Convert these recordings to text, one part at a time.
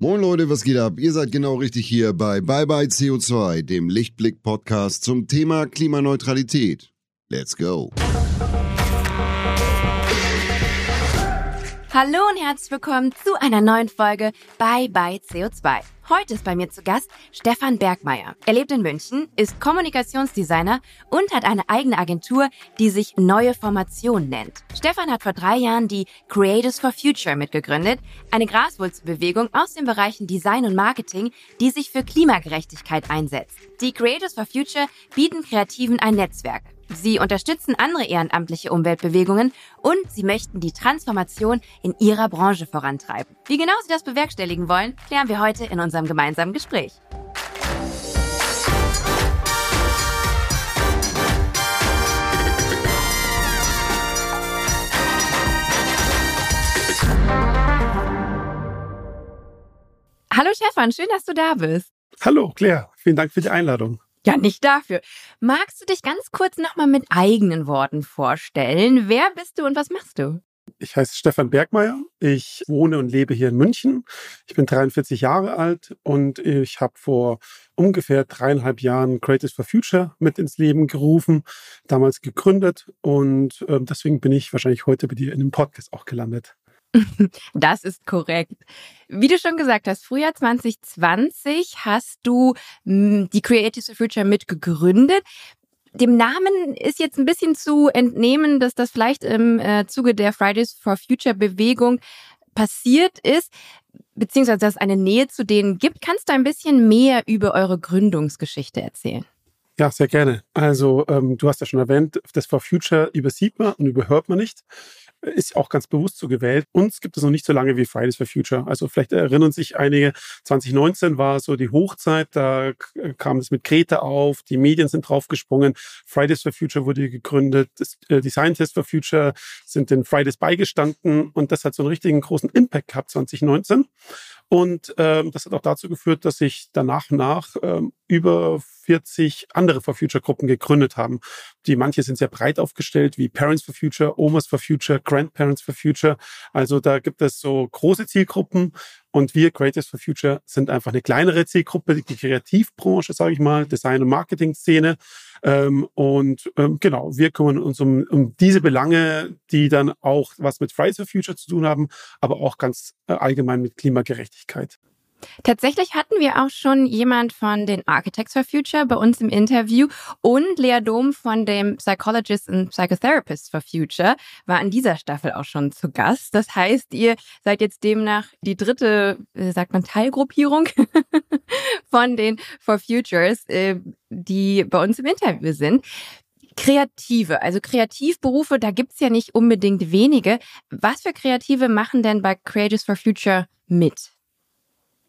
Moin Leute, was geht ab? Ihr seid genau richtig hier bei Bye Bye CO2, dem Lichtblick-Podcast zum Thema Klimaneutralität. Let's go! Hallo und herzlich willkommen zu einer neuen Folge Bye Bye CO2. Heute ist bei mir zu Gast Stefan Bergmeier. Er lebt in München, ist Kommunikationsdesigner und hat eine eigene Agentur, die sich Neue Formation nennt. Stefan hat vor drei Jahren die Creators for Future mitgegründet, eine Graswurzelbewegung aus den Bereichen Design und Marketing, die sich für Klimagerechtigkeit einsetzt. Die Creators for Future bieten Kreativen ein Netzwerk. Sie unterstützen andere ehrenamtliche Umweltbewegungen und sie möchten die Transformation in ihrer Branche vorantreiben. Wie genau sie das bewerkstelligen wollen, klären wir heute in unserem gemeinsamen Gespräch. Hallo Stefan, schön, dass du da bist. Hallo Claire, vielen Dank für die Einladung. Ja, nicht dafür. Magst du dich ganz kurz nochmal mit eigenen Worten vorstellen? Wer bist du und was machst du? Ich heiße Stefan Bergmeier. Ich wohne und lebe hier in München. Ich bin 43 Jahre alt und ich habe vor ungefähr dreieinhalb Jahren Creators for Future mit ins Leben gerufen, damals gegründet und äh, deswegen bin ich wahrscheinlich heute bei dir in dem Podcast auch gelandet. Das ist korrekt. Wie du schon gesagt hast, Frühjahr 2020 hast du hm, die Creative Future mitgegründet. Dem Namen ist jetzt ein bisschen zu entnehmen, dass das vielleicht im äh, Zuge der Fridays for Future Bewegung passiert ist, beziehungsweise dass es eine Nähe zu denen gibt. Kannst du ein bisschen mehr über eure Gründungsgeschichte erzählen? Ja, sehr gerne. Also ähm, du hast ja schon erwähnt, das For Future übersieht man und überhört man nicht ist auch ganz bewusst so gewählt. Uns gibt es noch nicht so lange wie Fridays for Future. Also vielleicht erinnern sich einige, 2019 war so die Hochzeit, da kam es mit Greta auf, die Medien sind draufgesprungen, Fridays for Future wurde gegründet, äh, die Scientists for Future sind den Fridays beigestanden und das hat so einen richtigen großen Impact gehabt 2019. Und ähm, das hat auch dazu geführt, dass sich danach nach ähm, über 40 andere For Future Gruppen gegründet haben. Die manche sind sehr breit aufgestellt, wie Parents for Future, Omas for Future, Grandparents for Future. Also da gibt es so große Zielgruppen und wir Creators for Future sind einfach eine kleinere Zielgruppe, die Kreativbranche, sage ich mal, Design- und Marketing-Szene. Ähm, und ähm, genau, wir kümmern uns um, um diese Belange, die dann auch was mit Fridays for Future zu tun haben, aber auch ganz äh, allgemein mit Klimagerechtigkeit. Tatsächlich hatten wir auch schon jemand von den Architects for Future bei uns im Interview und Lea Dom von dem Psychologist and Psychotherapist for Future war in dieser Staffel auch schon zu Gast. Das heißt, ihr seid jetzt demnach die dritte, äh, sagt man, Teilgruppierung von den For Futures, äh, die bei uns im Interview sind. Kreative, also Kreativberufe, da gibt's ja nicht unbedingt wenige. Was für Kreative machen denn bei Creators for Future mit?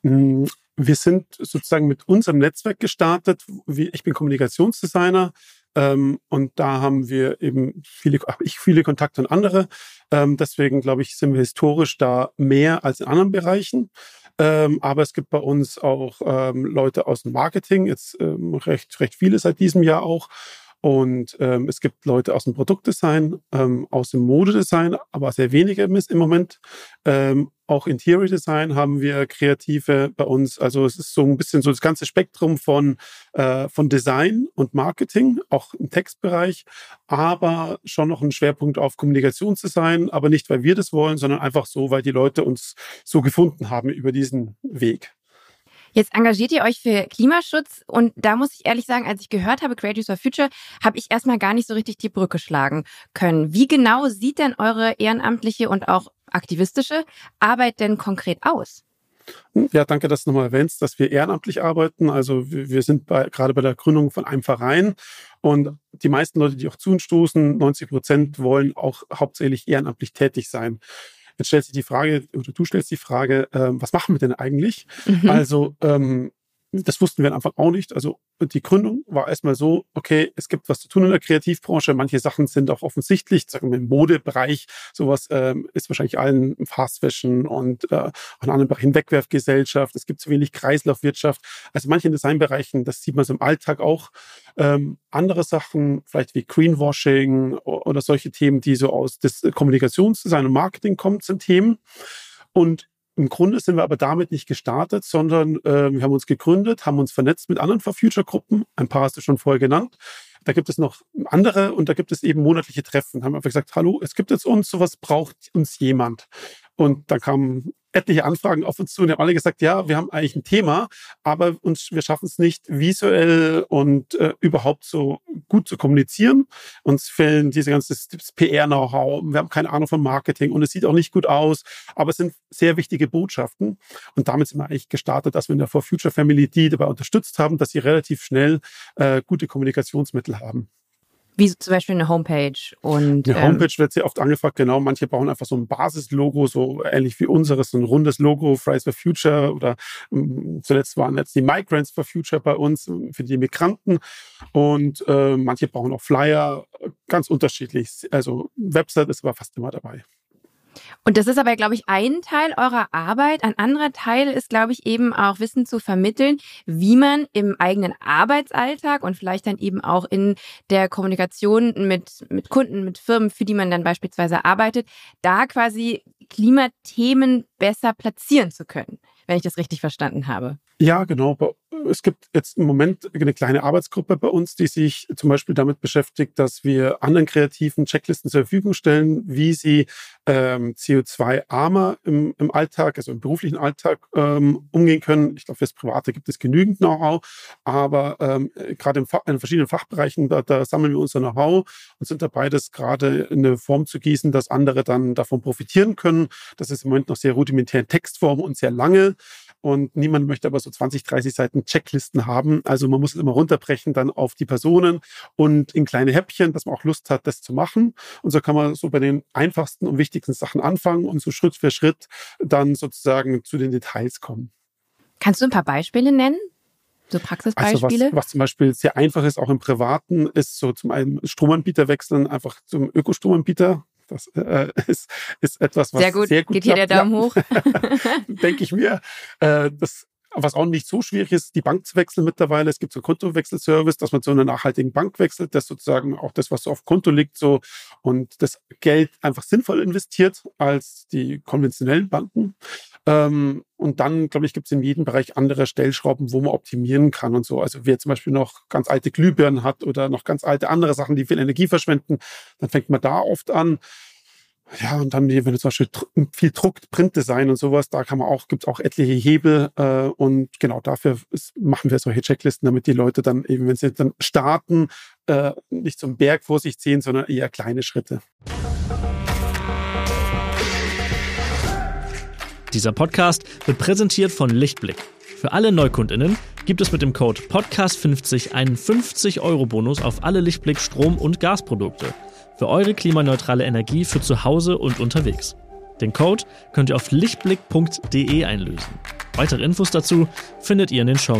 Hm, wir sind sozusagen mit unserem Netzwerk gestartet. Ich bin Kommunikationsdesigner ähm, und da haben wir eben viele, habe ich viele Kontakte und andere. Ähm, deswegen glaube ich, sind wir historisch da mehr als in anderen Bereichen. Ähm, aber es gibt bei uns auch ähm, Leute aus dem Marketing, jetzt ähm, recht, recht viele seit diesem Jahr auch. Und ähm, es gibt Leute aus dem Produktdesign, ähm, aus dem Modedesign, aber sehr wenige im Moment. Ähm, auch Interior Design haben wir Kreative bei uns. Also es ist so ein bisschen so das ganze Spektrum von, äh, von Design und Marketing, auch im Textbereich, aber schon noch ein Schwerpunkt auf Kommunikationsdesign, aber nicht, weil wir das wollen, sondern einfach so, weil die Leute uns so gefunden haben über diesen Weg. Jetzt engagiert ihr euch für Klimaschutz und da muss ich ehrlich sagen, als ich gehört habe, Creators for Future, habe ich erstmal gar nicht so richtig die Brücke schlagen können. Wie genau sieht denn eure ehrenamtliche und auch aktivistische Arbeit denn konkret aus? Ja, danke, dass du nochmal erwähnst, dass wir ehrenamtlich arbeiten. Also wir sind bei, gerade bei der Gründung von einem Verein und die meisten Leute, die auch zu uns stoßen, 90 Prozent wollen auch hauptsächlich ehrenamtlich tätig sein. Jetzt stellt sich die Frage, oder du stellst die Frage, äh, was machen wir denn eigentlich? Mhm. Also ähm, das wussten wir am auch nicht. Also die Gründung war erstmal so, okay, es gibt was zu tun in der Kreativbranche. Manche Sachen sind auch offensichtlich, sagen wir im Modebereich. Sowas ähm, ist wahrscheinlich allen Fast Fashion und äh, in anderen Bereichen Wegwerfgesellschaft. Es gibt zu wenig Kreislaufwirtschaft. Also manche Designbereichen, das sieht man so im Alltag auch. Ähm, andere Sachen, vielleicht wie Greenwashing oder solche Themen, die so aus des Kommunikationsdesign und Marketing kommen, sind Themen. Und im Grunde sind wir aber damit nicht gestartet, sondern äh, wir haben uns gegründet, haben uns vernetzt mit anderen For Future Gruppen. Ein paar hast du schon vorher genannt. Da gibt es noch andere und da gibt es eben monatliche Treffen. Haben einfach gesagt, hallo, es gibt jetzt uns, sowas braucht uns jemand. Und da kamen etliche Anfragen auf uns zu und haben alle gesagt, ja, wir haben eigentlich ein Thema, aber uns, wir schaffen es nicht visuell und äh, überhaupt so gut zu kommunizieren. Uns fehlen diese ganze PR-Know-how, wir haben keine Ahnung von Marketing und es sieht auch nicht gut aus, aber es sind sehr wichtige Botschaften. Und damit sind wir eigentlich gestartet, dass wir in der For Future Family die dabei unterstützt haben, dass sie relativ schnell äh, gute Kommunikationsmittel haben. Wie zum Beispiel eine Homepage. Und, eine Homepage ähm, wird sehr oft angefragt, genau. Manche brauchen einfach so ein Basislogo, so ähnlich wie unseres, so ein rundes Logo, Fridays for Future oder ähm, zuletzt waren jetzt die Migrants for Future bei uns ähm, für die Migranten. Und äh, manche brauchen auch Flyer, ganz unterschiedlich. Also Website ist aber fast immer dabei. Und das ist aber, glaube ich, ein Teil eurer Arbeit. Ein anderer Teil ist, glaube ich, eben auch Wissen zu vermitteln, wie man im eigenen Arbeitsalltag und vielleicht dann eben auch in der Kommunikation mit, mit Kunden, mit Firmen, für die man dann beispielsweise arbeitet, da quasi Klimathemen besser platzieren zu können, wenn ich das richtig verstanden habe. Ja, genau. Es gibt jetzt im Moment eine kleine Arbeitsgruppe bei uns, die sich zum Beispiel damit beschäftigt, dass wir anderen kreativen Checklisten zur Verfügung stellen, wie sie ähm, CO2-armer im, im Alltag, also im beruflichen Alltag ähm, umgehen können. Ich glaube, fürs Private gibt es genügend Know-how, aber ähm, gerade in verschiedenen Fachbereichen, da, da sammeln wir unser Know-how und sind dabei, das gerade in eine Form zu gießen, dass andere dann davon profitieren können. Das ist im Moment noch sehr rudimentär in Textform und sehr lange. Und niemand möchte aber so 20, 30 Seiten Checklisten haben. Also man muss es immer runterbrechen dann auf die Personen und in kleine Häppchen, dass man auch Lust hat, das zu machen. Und so kann man so bei den einfachsten und wichtigsten Sachen anfangen und so Schritt für Schritt dann sozusagen zu den Details kommen. Kannst du ein paar Beispiele nennen? So Praxisbeispiele? Also was, was zum Beispiel sehr einfach ist, auch im Privaten, ist so zum einen Stromanbieter wechseln, einfach zum Ökostromanbieter. Das äh, ist, ist etwas, was sehr gut, sehr gut geht hier der Daumen hoch. Denke ich mir. Äh, das was auch nicht so schwierig ist, die Bank zu wechseln mittlerweile. Es gibt so einen Kontowechselservice, dass man zu einer nachhaltigen Bank wechselt, das sozusagen auch das, was so auf Konto liegt, so und das Geld einfach sinnvoll investiert als die konventionellen Banken. Ähm, und dann, glaube ich, gibt es in jedem Bereich andere Stellschrauben, wo man optimieren kann und so. Also wer zum Beispiel noch ganz alte Glühbirnen hat oder noch ganz alte andere Sachen, die viel Energie verschwenden, dann fängt man da oft an. Ja, und dann, wenn du zum Beispiel viel druckt, Printdesign und sowas, da kann man auch, gibt es auch etliche Hebel. Äh, und genau dafür ist, machen wir solche Checklisten, damit die Leute dann eben, wenn sie dann starten, äh, nicht zum Berg vor sich ziehen, sondern eher kleine Schritte. Dieser Podcast wird präsentiert von Lichtblick. Für alle NeukundInnen gibt es mit dem Code Podcast50 einen 50-Euro-Bonus auf alle Lichtblick Strom- und Gasprodukte. Für eure klimaneutrale Energie für zu Hause und unterwegs. Den Code könnt ihr auf lichtblick.de einlösen. Weitere Infos dazu findet ihr in den Show.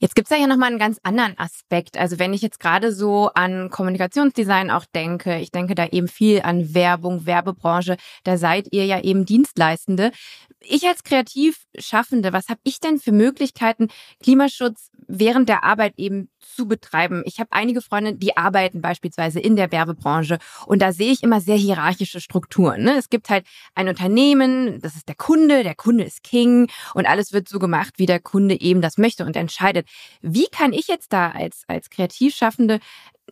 Jetzt gibt's da ja nochmal einen ganz anderen Aspekt. Also wenn ich jetzt gerade so an Kommunikationsdesign auch denke, ich denke da eben viel an Werbung, Werbebranche, da seid ihr ja eben Dienstleistende. Ich als Kreativschaffende, was habe ich denn für Möglichkeiten, Klimaschutz während der Arbeit eben zu betreiben? Ich habe einige Freunde, die arbeiten beispielsweise in der Werbebranche und da sehe ich immer sehr hierarchische Strukturen. Ne? Es gibt halt ein Unternehmen, das ist der Kunde, der Kunde ist King und alles wird so gemacht, wie der Kunde eben das möchte und entscheidet. Wie kann ich jetzt da als, als Kreativschaffende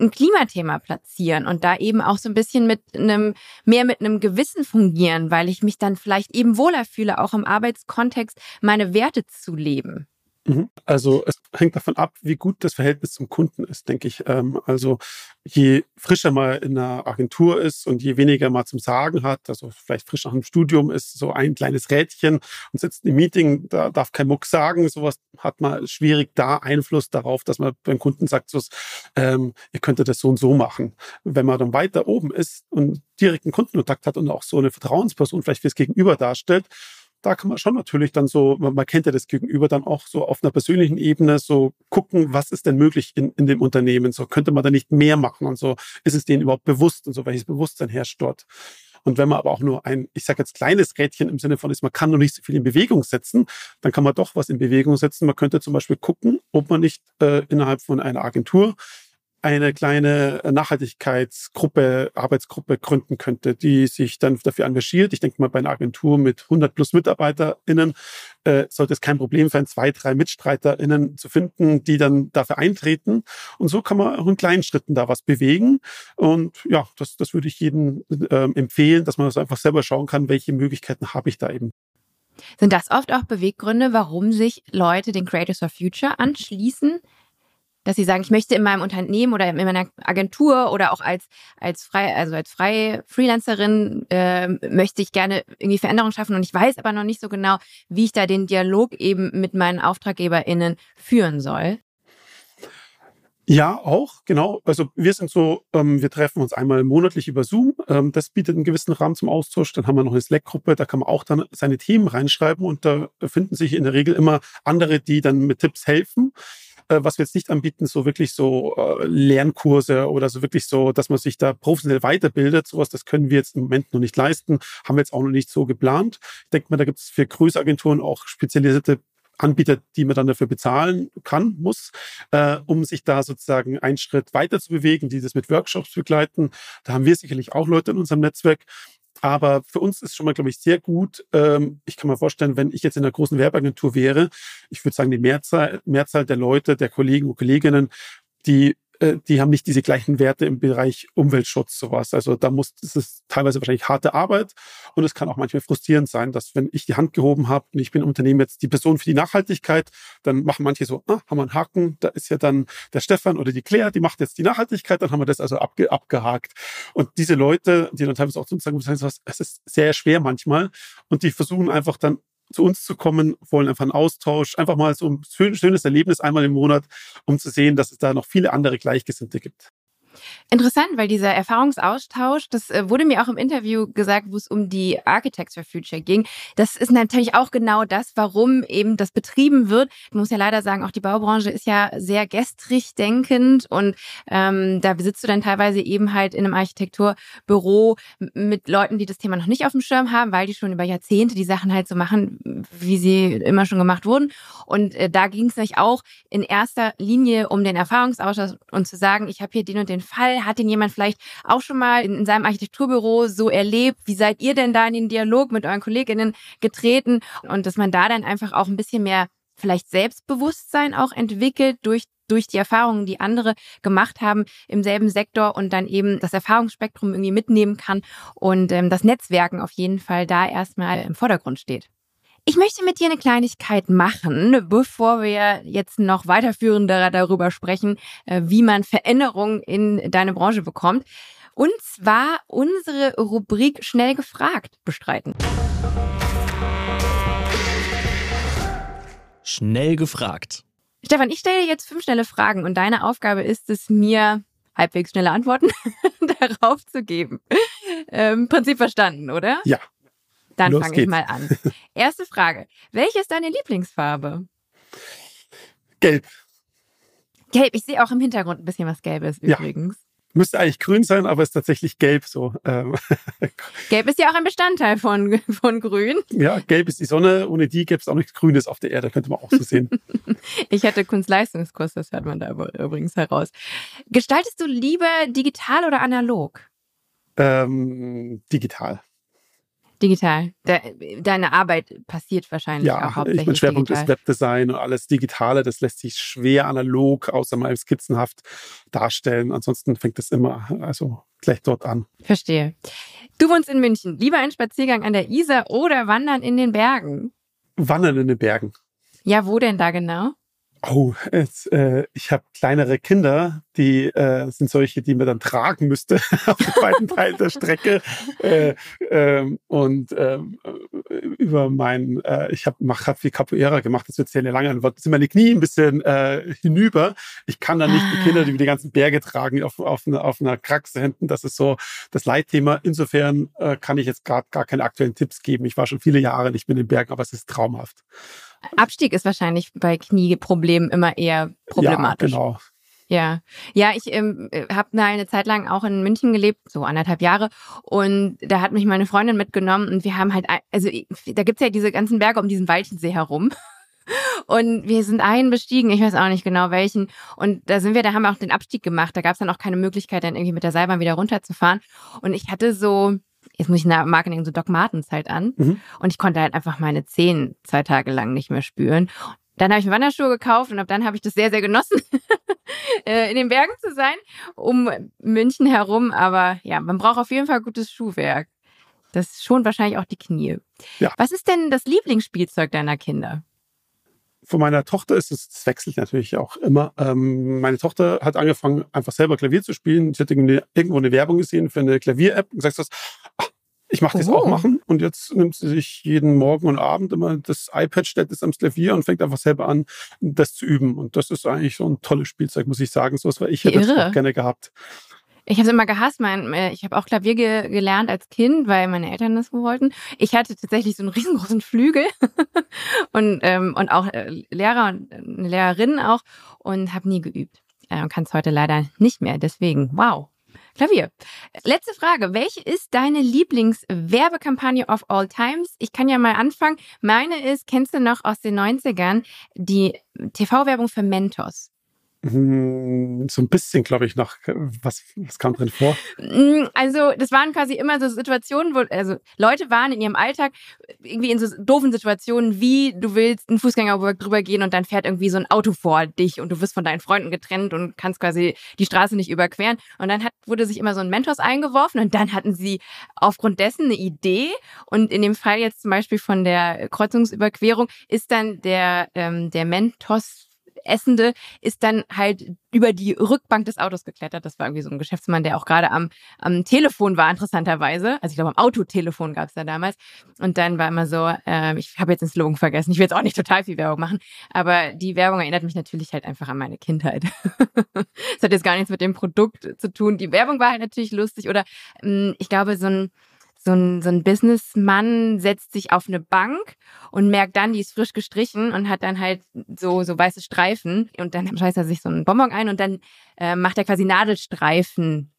ein Klimathema platzieren und da eben auch so ein bisschen mit einem, mehr mit einem Gewissen fungieren, weil ich mich dann vielleicht eben wohler fühle, auch im Arbeitskontext meine Werte zu leben. Mhm. Also es hängt davon ab, wie gut das Verhältnis zum Kunden ist, denke ich. Ähm, also je frischer man in einer Agentur ist und je weniger man zum Sagen hat, also vielleicht frisch nach dem Studium ist so ein kleines Rädchen und sitzt im Meeting, da darf kein Muck sagen, sowas hat man schwierig da Einfluss darauf, dass man beim Kunden sagt, so, ähm, ihr könntet das so und so machen. Wenn man dann weiter oben ist und direkten Kundenkontakt hat und auch so eine Vertrauensperson vielleicht fürs Gegenüber darstellt, da kann man schon natürlich dann so, man, man, kennt ja das Gegenüber dann auch so auf einer persönlichen Ebene so gucken, was ist denn möglich in, in dem Unternehmen? So könnte man da nicht mehr machen und so ist es denen überhaupt bewusst und so, welches Bewusstsein herrscht dort. Und wenn man aber auch nur ein, ich sage jetzt kleines Rädchen im Sinne von ist, man kann noch nicht so viel in Bewegung setzen, dann kann man doch was in Bewegung setzen. Man könnte zum Beispiel gucken, ob man nicht äh, innerhalb von einer Agentur eine kleine Nachhaltigkeitsgruppe, Arbeitsgruppe gründen könnte, die sich dann dafür engagiert. Ich denke mal, bei einer Agentur mit 100 plus MitarbeiterInnen äh, sollte es kein Problem sein, zwei, drei MitstreiterInnen zu finden, die dann dafür eintreten. Und so kann man auch in kleinen Schritten da was bewegen. Und ja, das, das würde ich jedem äh, empfehlen, dass man das einfach selber schauen kann, welche Möglichkeiten habe ich da eben. Sind das oft auch Beweggründe, warum sich Leute den Creators for Future anschließen? Dass sie sagen, ich möchte in meinem Unternehmen oder in meiner Agentur oder auch als als frei also als freie Freelancerin äh, möchte ich gerne irgendwie Veränderungen schaffen und ich weiß aber noch nicht so genau, wie ich da den Dialog eben mit meinen AuftraggeberInnen führen soll. Ja, auch, genau. Also wir sind so, ähm, wir treffen uns einmal monatlich über Zoom. Ähm, das bietet einen gewissen Rahmen zum Austausch. Dann haben wir noch eine Slack-Gruppe, da kann man auch dann seine Themen reinschreiben und da finden sich in der Regel immer andere, die dann mit Tipps helfen. Äh, was wir jetzt nicht anbieten, so wirklich so äh, Lernkurse oder so wirklich so, dass man sich da professionell weiterbildet. Sowas, das können wir jetzt im Moment noch nicht leisten, haben wir jetzt auch noch nicht so geplant. Ich denke mal, da gibt es für größere Agenturen auch spezialisierte Anbieter, die man dann dafür bezahlen kann, muss, äh, um sich da sozusagen einen Schritt weiter zu bewegen, die das mit Workshops begleiten. Da haben wir sicherlich auch Leute in unserem Netzwerk. Aber für uns ist schon mal, glaube ich, sehr gut. Ähm, ich kann mir vorstellen, wenn ich jetzt in einer großen Werbeagentur wäre, ich würde sagen, die Mehrzahl, Mehrzahl der Leute, der Kollegen und Kolleginnen, die die haben nicht diese gleichen Werte im Bereich Umweltschutz, sowas. Also da muss, das ist teilweise wahrscheinlich harte Arbeit und es kann auch manchmal frustrierend sein, dass wenn ich die Hand gehoben habe und ich bin im Unternehmen jetzt die Person für die Nachhaltigkeit, dann machen manche so, ah, haben wir einen Haken, da ist ja dann der Stefan oder die Claire, die macht jetzt die Nachhaltigkeit, dann haben wir das also abge abgehakt. Und diese Leute, die dann teilweise auch zu sagen, es ist sehr schwer manchmal und die versuchen einfach dann zu uns zu kommen, wollen einfach einen Austausch, einfach mal so ein schönes Erlebnis einmal im Monat, um zu sehen, dass es da noch viele andere Gleichgesinnte gibt. Interessant, weil dieser Erfahrungsaustausch, das äh, wurde mir auch im Interview gesagt, wo es um die Architects for Future ging. Das ist natürlich auch genau das, warum eben das betrieben wird. Ich muss ja leider sagen, auch die Baubranche ist ja sehr gestrig denkend und ähm, da sitzt du dann teilweise eben halt in einem Architekturbüro mit Leuten, die das Thema noch nicht auf dem Schirm haben, weil die schon über Jahrzehnte die Sachen halt so machen, wie sie immer schon gemacht wurden. Und äh, da ging es nämlich auch in erster Linie um den Erfahrungsaustausch und zu sagen, ich habe hier den und den Fall? Hat den jemand vielleicht auch schon mal in, in seinem Architekturbüro so erlebt? Wie seid ihr denn da in den Dialog mit euren Kolleginnen getreten? Und dass man da dann einfach auch ein bisschen mehr vielleicht Selbstbewusstsein auch entwickelt durch durch die Erfahrungen, die andere gemacht haben im selben Sektor und dann eben das Erfahrungsspektrum irgendwie mitnehmen kann und ähm, das Netzwerken auf jeden Fall da erstmal im Vordergrund steht. Ich möchte mit dir eine Kleinigkeit machen, bevor wir jetzt noch weiterführender darüber sprechen, äh, wie man Veränderungen in deine Branche bekommt. Und zwar unsere Rubrik Schnell gefragt bestreiten. Schnell gefragt. Stefan, ich stelle dir jetzt fünf schnelle Fragen und deine Aufgabe ist es, mir halbwegs schnelle Antworten darauf zu geben. Ähm, Prinzip verstanden, oder? Ja. Dann fange ich mal an. Erste Frage. Welche ist deine Lieblingsfarbe? Gelb. Gelb. Ich sehe auch im Hintergrund ein bisschen was Gelbes übrigens. Ja. Müsste eigentlich grün sein, aber ist tatsächlich gelb so. Ähm. Gelb ist ja auch ein Bestandteil von, von grün. Ja, gelb ist die Sonne. Ohne die gäbe es auch nichts Grünes auf der Erde, könnte man auch so sehen. ich hatte Kunstleistungskurs, das hört man da übrigens heraus. Gestaltest du lieber digital oder analog? Ähm, digital. Digital. De, deine Arbeit passiert wahrscheinlich ja, auch hauptsächlich ich mein Schwerpunkt digital. ist Webdesign und alles Digitale. Das lässt sich schwer analog, außer mal skizzenhaft darstellen. Ansonsten fängt es immer also gleich dort an. Verstehe. Du wohnst in München. Lieber ein Spaziergang an der Isar oder Wandern in den Bergen? Wandern in den Bergen. Ja, wo denn da genau? Oh, jetzt, äh, ich habe kleinere Kinder, die äh, sind solche, die man dann tragen müsste auf den beiden Teilen der Strecke. Äh, ähm, und ähm, äh, über mein, äh, ich habe hab viel Capoeira gemacht, das wird sehr lange, dann sind meine Knie ein bisschen äh, hinüber. Ich kann dann nicht die Kinder, die über die ganzen Berge tragen, auf, auf, eine, auf einer Kraxe hinten. Das ist so das Leitthema. Insofern äh, kann ich jetzt gerade gar keine aktuellen Tipps geben. Ich war schon viele Jahre nicht mehr in den Bergen, aber es ist traumhaft. Abstieg ist wahrscheinlich bei Knieproblemen immer eher problematisch. Ja, genau. Ja, ja, ich ähm, habe eine Zeit lang auch in München gelebt, so anderthalb Jahre, und da hat mich meine Freundin mitgenommen und wir haben halt, also da gibt's ja diese ganzen Berge um diesen Walchensee herum. Und wir sind einen bestiegen, ich weiß auch nicht genau welchen. Und da sind wir, da haben wir auch den Abstieg gemacht. Da gab es dann auch keine Möglichkeit, dann irgendwie mit der Seilbahn wieder runterzufahren. Und ich hatte so, jetzt muss ich nach Marketing so Doc Martens halt an. Mhm. Und ich konnte halt einfach meine Zehen zwei Tage lang nicht mehr spüren. Dann habe ich mir Wanderschuhe gekauft und ab dann habe ich das sehr, sehr genossen, äh, in den Bergen zu sein, um München herum. Aber ja, man braucht auf jeden Fall gutes Schuhwerk. Das schont wahrscheinlich auch die Knie. Ja. Was ist denn das Lieblingsspielzeug deiner Kinder? Von meiner Tochter ist es, das wechselt natürlich auch immer. Ähm, meine Tochter hat angefangen, einfach selber Klavier zu spielen. Sie hat irgendwo eine Werbung gesehen für eine Klavier-App und gesagt, ach, ich mache das oh. auch machen. Und jetzt nimmt sie sich jeden Morgen und Abend immer das iPad, stellt es am Klavier und fängt einfach selber an, das zu üben. Und das ist eigentlich so ein tolles Spielzeug, muss ich sagen. So was war ich hätte das auch gerne gehabt. Ich habe es immer gehasst. Mein, äh, ich habe auch Klavier ge gelernt als Kind, weil meine Eltern das wollten. Ich hatte tatsächlich so einen riesengroßen Flügel und, ähm, und auch äh, Lehrer und äh, eine Lehrerin auch und habe nie geübt. Äh, Kann es heute leider nicht mehr. Deswegen, wow, Klavier. Letzte Frage. Welche ist deine Lieblingswerbekampagne of all times? Ich kann ja mal anfangen. Meine ist, kennst du noch aus den 90ern, die TV-Werbung für Mentos? Hm, so ein bisschen, glaube ich, noch. Was, was kam drin vor? Hm, also, das waren quasi immer so Situationen, wo, also Leute waren in ihrem Alltag irgendwie in so doofen Situationen, wie du willst einen Fußgänger drüber gehen und dann fährt irgendwie so ein Auto vor dich und du wirst von deinen Freunden getrennt und kannst quasi die Straße nicht überqueren. Und dann hat, wurde sich immer so ein Mentos eingeworfen und dann hatten sie aufgrund dessen eine Idee. Und in dem Fall jetzt zum Beispiel von der Kreuzungsüberquerung ist dann der, ähm, der Mentos Essende ist dann halt über die Rückbank des Autos geklettert. Das war irgendwie so ein Geschäftsmann, der auch gerade am, am Telefon war, interessanterweise. Also ich glaube, am Autotelefon gab es da damals. Und dann war immer so, äh, ich habe jetzt den Slogan vergessen, ich will jetzt auch nicht total viel Werbung machen, aber die Werbung erinnert mich natürlich halt einfach an meine Kindheit. das hat jetzt gar nichts mit dem Produkt zu tun. Die Werbung war halt natürlich lustig oder mh, ich glaube, so ein so ein, so ein Businessmann setzt sich auf eine Bank und merkt dann, die ist frisch gestrichen und hat dann halt so, so weiße Streifen und dann schmeißt er sich so einen Bonbon ein und dann äh, macht er quasi Nadelstreifen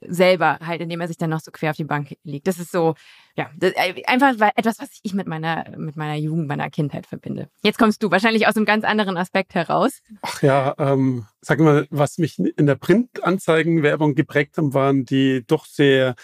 selber halt, indem er sich dann noch so quer auf die Bank legt. Das ist so, ja, das, äh, einfach etwas, was ich mit meiner, mit meiner Jugend, meiner Kindheit verbinde. Jetzt kommst du wahrscheinlich aus einem ganz anderen Aspekt heraus. Ach ja, ähm, sag mal, was mich in der Printanzeigenwerbung geprägt haben, waren die doch sehr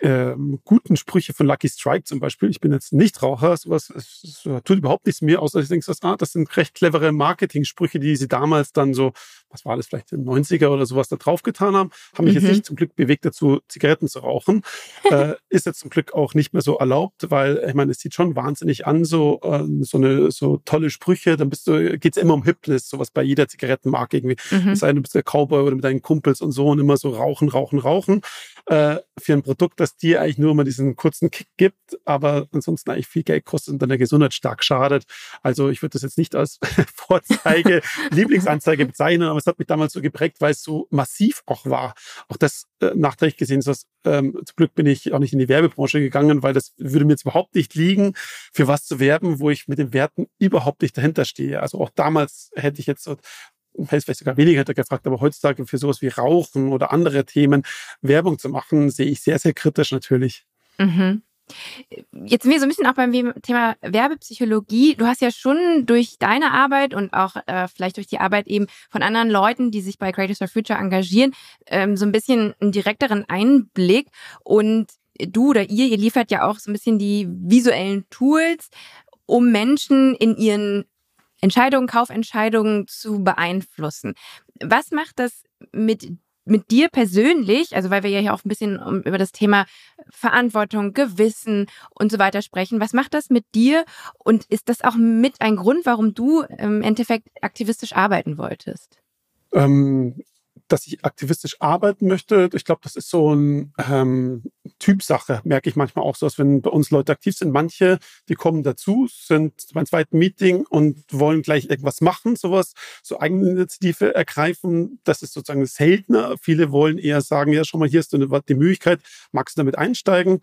ähm, guten Sprüche von Lucky Strike zum Beispiel. Ich bin jetzt nicht Raucher, sowas es, es tut überhaupt nichts mir, außer ich denke, das, ah, das sind recht clevere Marketing-Sprüche, die sie damals dann so, was war das, vielleicht in den 90er oder sowas da draufgetan haben, haben mich mhm. jetzt nicht zum Glück bewegt dazu, Zigaretten zu rauchen. äh, ist jetzt zum Glück auch nicht mehr so erlaubt, weil ich meine, es sieht schon wahnsinnig an, so, äh, so eine so tolle Sprüche, dann bist du, geht's immer um Hipness, sowas bei jeder Zigarettenmarke irgendwie. Mhm. Es sei denn, du bist der Cowboy oder mit deinen Kumpels und so und immer so rauchen, rauchen, rauchen. Äh, für ein Produkt, das dir eigentlich nur immer diesen kurzen Kick gibt, aber ansonsten eigentlich viel Geld kostet und deiner Gesundheit stark schadet. Also ich würde das jetzt nicht als Vorzeige, Lieblingsanzeige bezeichnen, aber es hat mich damals so geprägt, weil es so massiv auch war. Auch das äh, nachträglich gesehen ist das, ähm, zum Glück bin ich auch nicht in die Werbebranche gegangen, weil das würde mir jetzt überhaupt nicht liegen, für was zu werben, wo ich mit den Werten überhaupt nicht dahinter stehe. Also auch damals hätte ich jetzt so hätte vielleicht sogar weniger hätte gefragt, aber heutzutage für sowas wie Rauchen oder andere Themen Werbung zu machen, sehe ich sehr, sehr kritisch natürlich. Mhm. Jetzt sind wir so ein bisschen auch beim Thema Werbepsychologie. Du hast ja schon durch deine Arbeit und auch äh, vielleicht durch die Arbeit eben von anderen Leuten, die sich bei Creators for Future engagieren, ähm, so ein bisschen einen direkteren Einblick. Und du oder ihr, ihr liefert ja auch so ein bisschen die visuellen Tools, um Menschen in ihren Entscheidungen, Kaufentscheidungen zu beeinflussen. Was macht das mit mit dir persönlich, also weil wir ja hier auch ein bisschen über das Thema Verantwortung, Gewissen und so weiter sprechen, was macht das mit dir und ist das auch mit ein Grund, warum du im Endeffekt aktivistisch arbeiten wolltest? Ähm, dass ich aktivistisch arbeiten möchte. Ich glaube, das ist so ein ähm, Typsache, merke ich manchmal auch so, dass wenn bei uns Leute aktiv sind, manche, die kommen dazu, sind beim zweiten Meeting und wollen gleich irgendwas machen, sowas, so eigene Initiative ergreifen. Das ist sozusagen seltener. Viele wollen eher sagen, ja, schon mal, hier ist die Möglichkeit, magst du damit einsteigen?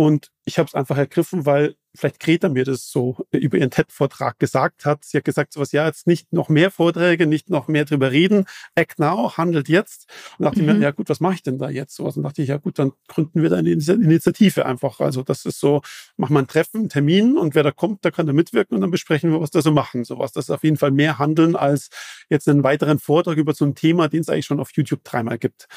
Und ich habe es einfach ergriffen, weil vielleicht Greta mir das so über ihren TED-Vortrag gesagt hat. Sie hat gesagt sowas, ja, jetzt nicht noch mehr Vorträge, nicht noch mehr drüber reden. Act now, handelt jetzt. Und dachte mhm. mir, ja gut, was mache ich denn da jetzt? Sowas. Und dachte ich, ja gut, dann gründen wir da eine Initiative einfach. Also das ist so, machen wir ein Treffen, einen Termin und wer da kommt, der kann da mitwirken und dann besprechen wir, was da so machen. Sowas. Das ist auf jeden Fall mehr Handeln als jetzt einen weiteren Vortrag über so ein Thema, den es eigentlich schon auf YouTube dreimal gibt.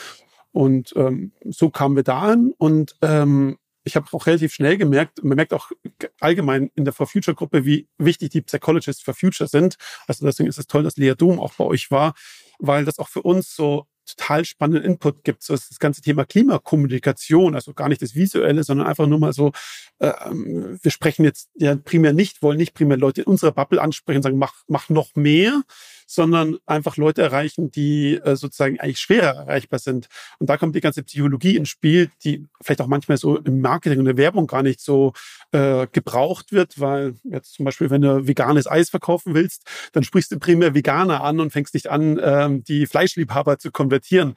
Und ähm, so kamen wir da an und ähm, ich habe auch relativ schnell gemerkt, man merkt auch allgemein in der For Future Gruppe, wie wichtig die Psychologists for Future sind. Also deswegen ist es toll, dass Lea Doom auch bei euch war, weil das auch für uns so total spannenden Input gibt. So ist das ganze Thema Klimakommunikation, also gar nicht das Visuelle, sondern einfach nur mal so, äh, wir sprechen jetzt ja primär nicht, wollen nicht primär Leute in unserer Bubble ansprechen und sagen, mach, mach noch mehr, sondern einfach Leute erreichen, die äh, sozusagen eigentlich schwerer erreichbar sind. Und da kommt die ganze Psychologie ins Spiel, die vielleicht auch manchmal so im Marketing und der Werbung gar nicht so äh, gebraucht wird, weil jetzt zum Beispiel, wenn du veganes Eis verkaufen willst, dann sprichst du primär Veganer an und fängst nicht an, ähm, die Fleischliebhaber zu konvertieren.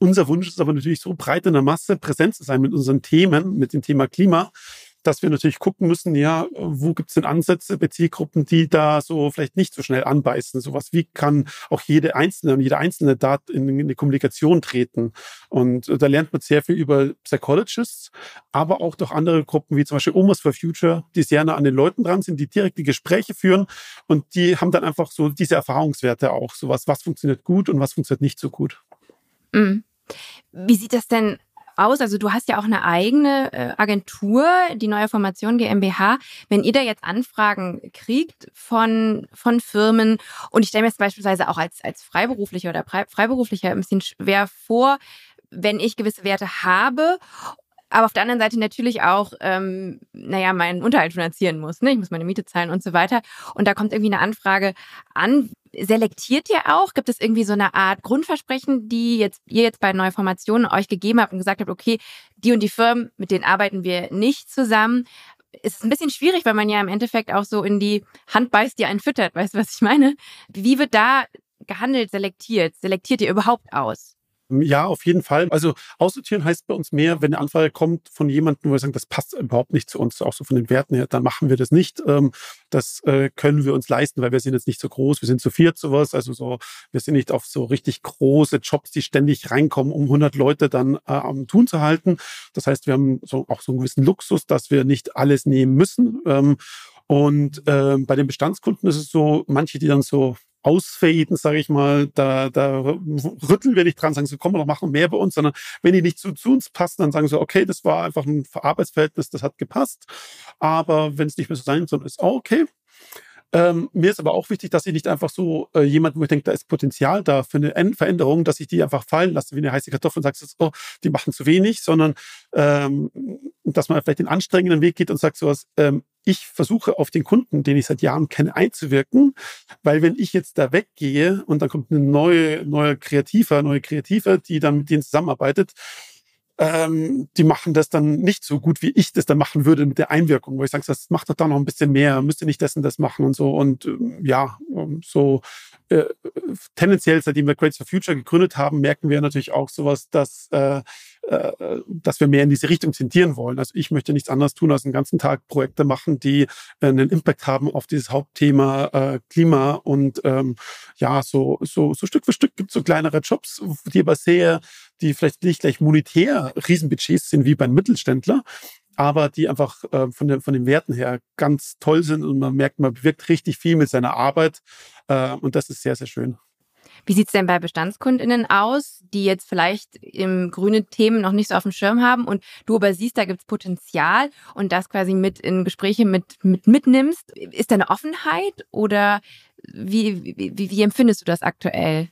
Unser Wunsch ist aber natürlich so breit in der Masse präsent zu sein mit unseren Themen, mit dem Thema Klima, dass wir natürlich gucken müssen, ja, wo gibt es denn Ansätze bei Zielgruppen, die da so vielleicht nicht so schnell anbeißen. Sowas, wie kann auch jede Einzelne und jeder Einzelne da in, in die Kommunikation treten. Und da lernt man sehr viel über Psychologists, aber auch durch andere Gruppen, wie zum Beispiel Omas for Future, die sehr nah an den Leuten dran sind, die direkt die Gespräche führen und die haben dann einfach so diese Erfahrungswerte auch, sowas, was funktioniert gut und was funktioniert nicht so gut. Mhm. Wie sieht das denn aus? Also du hast ja auch eine eigene äh, Agentur, die neue Formation GmbH. Wenn ihr da jetzt Anfragen kriegt von, von Firmen und ich stelle mir jetzt beispielsweise auch als, als Freiberuflicher oder Freiberuflicher ein bisschen schwer vor, wenn ich gewisse Werte habe aber auf der anderen Seite natürlich auch, ähm, naja, meinen Unterhalt finanzieren muss. Ne? Ich muss meine Miete zahlen und so weiter. Und da kommt irgendwie eine Anfrage an. Selektiert ihr auch? Gibt es irgendwie so eine Art Grundversprechen, die jetzt ihr jetzt bei Neuformationen euch gegeben habt und gesagt habt, okay, die und die Firmen, mit denen arbeiten wir nicht zusammen? ist ein bisschen schwierig, weil man ja im Endeffekt auch so in die Hand beißt, die einen füttert. Weißt du, was ich meine? Wie wird da gehandelt, selektiert? Selektiert ihr überhaupt aus? Ja, auf jeden Fall. Also aussortieren heißt bei uns mehr, wenn eine Anfrage kommt von jemandem, wo wir sagen, das passt überhaupt nicht zu uns, auch so von den Werten her, dann machen wir das nicht. Ähm, das äh, können wir uns leisten, weil wir sind jetzt nicht so groß, wir sind zu viert sowas, also so, wir sind nicht auf so richtig große Jobs, die ständig reinkommen, um 100 Leute dann äh, am Tun zu halten. Das heißt, wir haben so auch so einen gewissen Luxus, dass wir nicht alles nehmen müssen. Ähm, und äh, bei den Bestandskunden ist es so, manche, die dann so ausfaden, sage ich mal, da, da rütteln wir nicht dran, sagen so, komm, wir noch machen mehr bei uns, sondern wenn die nicht zu, zu uns passen, dann sagen sie, okay, das war einfach ein Arbeitsverhältnis, das hat gepasst, aber wenn es nicht mehr so sein soll, ist auch okay. Ähm, mir ist aber auch wichtig, dass ich nicht einfach so äh, jemand, wo ich denke, da ist Potenzial da für eine Veränderung, dass ich die einfach fallen lasse wie eine heiße Kartoffel und sagst, oh, die machen zu wenig, sondern ähm, dass man vielleicht den anstrengenden Weg geht und sagt sowas, ähm, ich versuche auf den Kunden, den ich seit Jahren kenne, einzuwirken, weil wenn ich jetzt da weggehe und dann kommt eine neue, neue Kreativer, neue Kreative, die dann mit denen zusammenarbeitet, ähm, die machen das dann nicht so gut, wie ich das dann machen würde mit der Einwirkung, wo ich sage, das macht doch da noch ein bisschen mehr, müsst ihr nicht dessen das machen und so. Und ähm, ja, ähm, so äh, tendenziell, seitdem wir Crates for Future gegründet haben, merken wir natürlich auch sowas, dass äh, äh, dass wir mehr in diese Richtung tendieren wollen. Also ich möchte nichts anderes tun, als den ganzen Tag Projekte machen, die äh, einen Impact haben auf dieses Hauptthema äh, Klima und ähm, ja, so, so, so Stück für Stück gibt es so kleinere Jobs, die aber sehr, die vielleicht nicht gleich monetär Riesenbudgets sind wie beim Mittelständler, aber die einfach äh, von, den, von den Werten her ganz toll sind und man merkt, man bewirkt richtig viel mit seiner Arbeit äh, und das ist sehr, sehr schön. Wie sieht es denn bei Bestandskundinnen aus, die jetzt vielleicht im grünen Themen noch nicht so auf dem Schirm haben und du aber siehst, da gibt es Potenzial und das quasi mit in Gespräche mit, mit mitnimmst? Ist da eine Offenheit oder wie, wie, wie empfindest du das aktuell?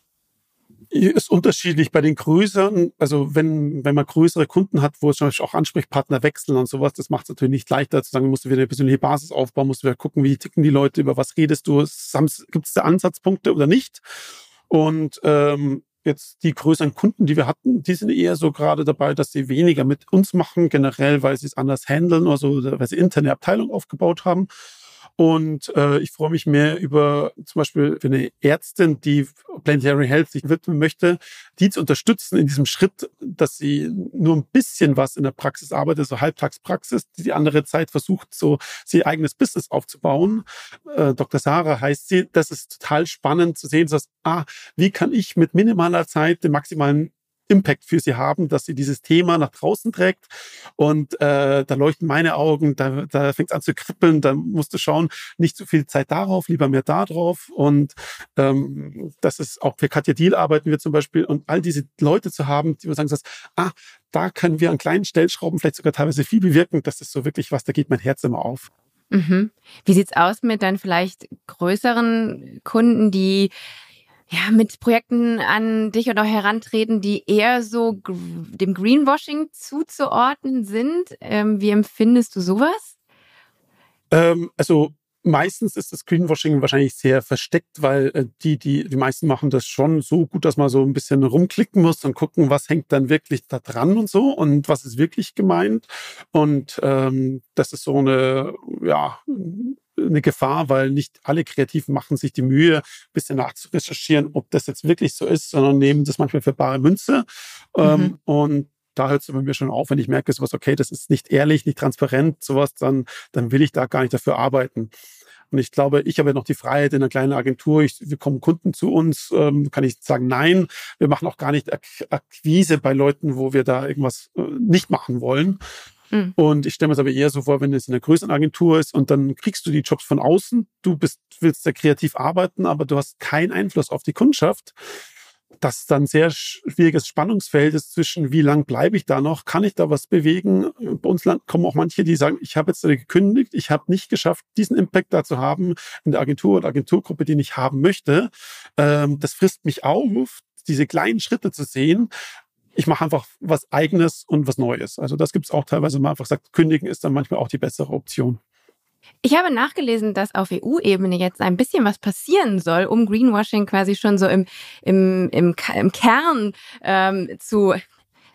ist unterschiedlich bei den größeren, also wenn, wenn man größere Kunden hat, wo es zum Beispiel auch Ansprechpartner wechseln und sowas, das macht es natürlich nicht leichter zu sagen, musst du wieder eine persönliche Basis aufbauen, musst du wieder gucken, wie ticken die Leute, über was redest du, gibt es da Ansatzpunkte oder nicht? Und ähm, jetzt die größeren Kunden, die wir hatten, die sind eher so gerade dabei, dass sie weniger mit uns machen, generell, weil sie es anders handeln oder so, weil sie interne Abteilung aufgebaut haben. Und äh, ich freue mich mehr über zum Beispiel für eine Ärztin, die Planetary Health sich widmen möchte, die zu unterstützen in diesem Schritt, dass sie nur ein bisschen was in der Praxis arbeitet, so Halbtagspraxis, die die andere Zeit versucht, so sie eigenes Business aufzubauen. Äh, Dr. Sarah heißt sie. Das ist total spannend zu sehen, dass, ah, wie kann ich mit minimaler Zeit den maximalen Impact für sie haben, dass sie dieses Thema nach draußen trägt. Und äh, da leuchten meine Augen, da, da fängt es an zu kribbeln, da musst du schauen, nicht zu viel Zeit darauf, lieber mehr da drauf. Und ähm, das ist auch für Katja Deal arbeiten wir zum Beispiel und all diese Leute zu haben, die wir sagen, ah, da können wir an kleinen Stellschrauben vielleicht sogar teilweise viel bewirken. Das ist so wirklich was, da geht mein Herz immer auf. Mhm. Wie sieht's aus mit dann vielleicht größeren Kunden, die ja, mit Projekten an dich oder herantreten, die eher so dem Greenwashing zuzuordnen sind. Ähm, wie empfindest du sowas? Ähm, also meistens ist das Greenwashing wahrscheinlich sehr versteckt, weil äh, die, die, die meisten machen das schon so gut, dass man so ein bisschen rumklicken muss und gucken, was hängt dann wirklich da dran und so und was ist wirklich gemeint. Und ähm, das ist so eine, ja, eine Gefahr, weil nicht alle Kreativen machen sich die Mühe, ein bisschen nachzurecherchieren, ob das jetzt wirklich so ist, sondern nehmen das manchmal für bare Münze. Ähm, mhm. und da hört es bei mir schon auf, wenn ich merke, sowas, okay, das ist nicht ehrlich, nicht transparent, sowas, dann, dann will ich da gar nicht dafür arbeiten. Und ich glaube, ich habe ja noch die Freiheit in einer kleinen Agentur. Ich, wir kommen Kunden zu uns, ähm, kann ich sagen, nein, wir machen auch gar nicht Akquise bei Leuten, wo wir da irgendwas äh, nicht machen wollen, Mhm. Und ich stelle mir es aber eher so vor, wenn es in einer größeren Agentur ist und dann kriegst du die Jobs von außen, du bist, willst sehr kreativ arbeiten, aber du hast keinen Einfluss auf die Kundschaft. Das dann sehr schwieriges Spannungsfeld ist zwischen, wie lang bleibe ich da noch, kann ich da was bewegen? Bei uns kommen auch manche, die sagen, ich habe jetzt gekündigt, ich habe nicht geschafft, diesen Impact da zu haben in der Agentur oder Agenturgruppe, die ich haben möchte. Ähm, das frisst mich auf, diese kleinen Schritte zu sehen ich mache einfach was Eigenes und was Neues. Also das gibt es auch teilweise, man einfach sagt, kündigen ist dann manchmal auch die bessere Option. Ich habe nachgelesen, dass auf EU-Ebene jetzt ein bisschen was passieren soll, um Greenwashing quasi schon so im, im, im, im Kern ähm, zu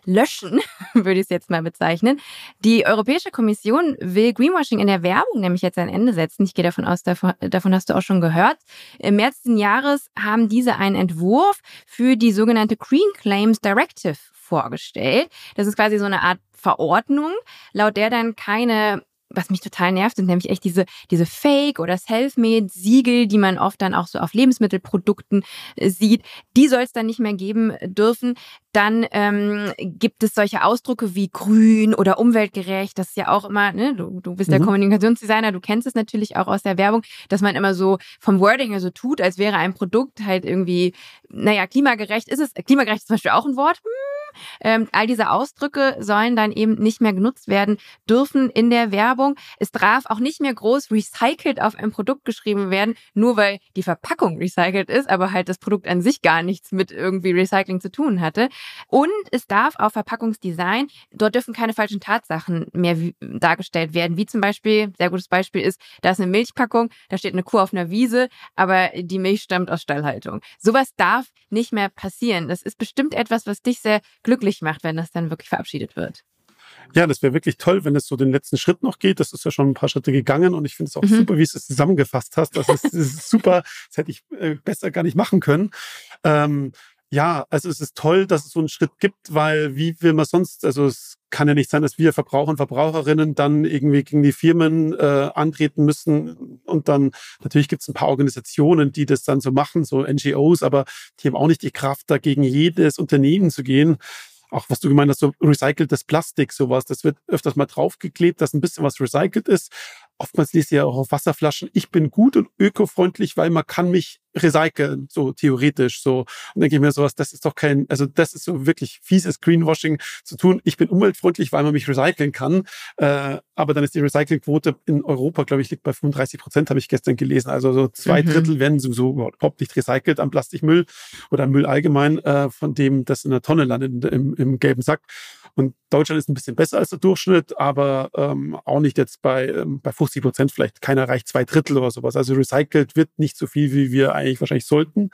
löschen, würde ich es jetzt mal bezeichnen. Die Europäische Kommission will Greenwashing in der Werbung nämlich jetzt ein Ende setzen. Ich gehe davon aus, davon, davon hast du auch schon gehört. Im März des Jahres haben diese einen Entwurf für die sogenannte Green Claims Directive vorgestellt. Das ist quasi so eine Art Verordnung, laut der dann keine was mich total nervt, sind nämlich echt diese, diese Fake- oder Selfmade-Siegel, die man oft dann auch so auf Lebensmittelprodukten äh, sieht. Die soll es dann nicht mehr geben dürfen. Dann ähm, gibt es solche Ausdrücke wie grün oder umweltgerecht. Das ist ja auch immer, ne, du, du bist der mhm. Kommunikationsdesigner, du kennst es natürlich auch aus der Werbung, dass man immer so vom Wording her so tut, als wäre ein Produkt halt irgendwie, naja, klimagerecht ist es. Klimagerecht ist zum Beispiel auch ein Wort. Hm, ähm, all diese Ausdrücke sollen dann eben nicht mehr genutzt werden dürfen in der Werbung. Es darf auch nicht mehr groß recycelt auf ein Produkt geschrieben werden, nur weil die Verpackung recycelt ist, aber halt das Produkt an sich gar nichts mit irgendwie Recycling zu tun hatte. Und es darf auf Verpackungsdesign, dort dürfen keine falschen Tatsachen mehr dargestellt werden, wie zum Beispiel, sehr gutes Beispiel ist, da ist eine Milchpackung, da steht eine Kuh auf einer Wiese, aber die Milch stammt aus Stallhaltung. Sowas darf nicht mehr passieren. Das ist bestimmt etwas, was dich sehr glücklich macht, wenn das dann wirklich verabschiedet wird. Ja, das wäre wirklich toll, wenn es so den letzten Schritt noch geht. Das ist ja schon ein paar Schritte gegangen und ich finde es auch mhm. super, wie du es zusammengefasst hast. Das ist, das ist super. Das hätte ich äh, besser gar nicht machen können. Ähm, ja, also es ist toll, dass es so einen Schritt gibt, weil wie will man sonst, also es kann ja nicht sein, dass wir Verbraucher und Verbraucherinnen dann irgendwie gegen die Firmen äh, antreten müssen. Und dann natürlich gibt es ein paar Organisationen, die das dann so machen, so NGOs, aber die haben auch nicht die Kraft, da gegen jedes Unternehmen zu gehen auch was du gemeint hast, so recyceltes Plastik, sowas, das wird öfters mal draufgeklebt, dass ein bisschen was recycelt ist oftmals lese ich ja auch auf Wasserflaschen, ich bin gut und ökofreundlich, weil man kann mich recyceln, so theoretisch, so. Und denke ich mir sowas, das ist doch kein, also das ist so wirklich fieses Greenwashing zu tun. Ich bin umweltfreundlich, weil man mich recyceln kann. Äh, aber dann ist die Recyclingquote in Europa, glaube ich, liegt bei 35 Prozent, habe ich gestern gelesen. Also so zwei mhm. Drittel werden sowieso überhaupt nicht recycelt am Plastikmüll oder Müll allgemein, äh, von dem das in der Tonne landet, im, im gelben Sack. Und Deutschland ist ein bisschen besser als der Durchschnitt, aber ähm, auch nicht jetzt bei, ähm, bei 50 Prozent vielleicht. Keiner reicht zwei Drittel oder sowas. Also recycelt wird nicht so viel, wie wir eigentlich wahrscheinlich sollten.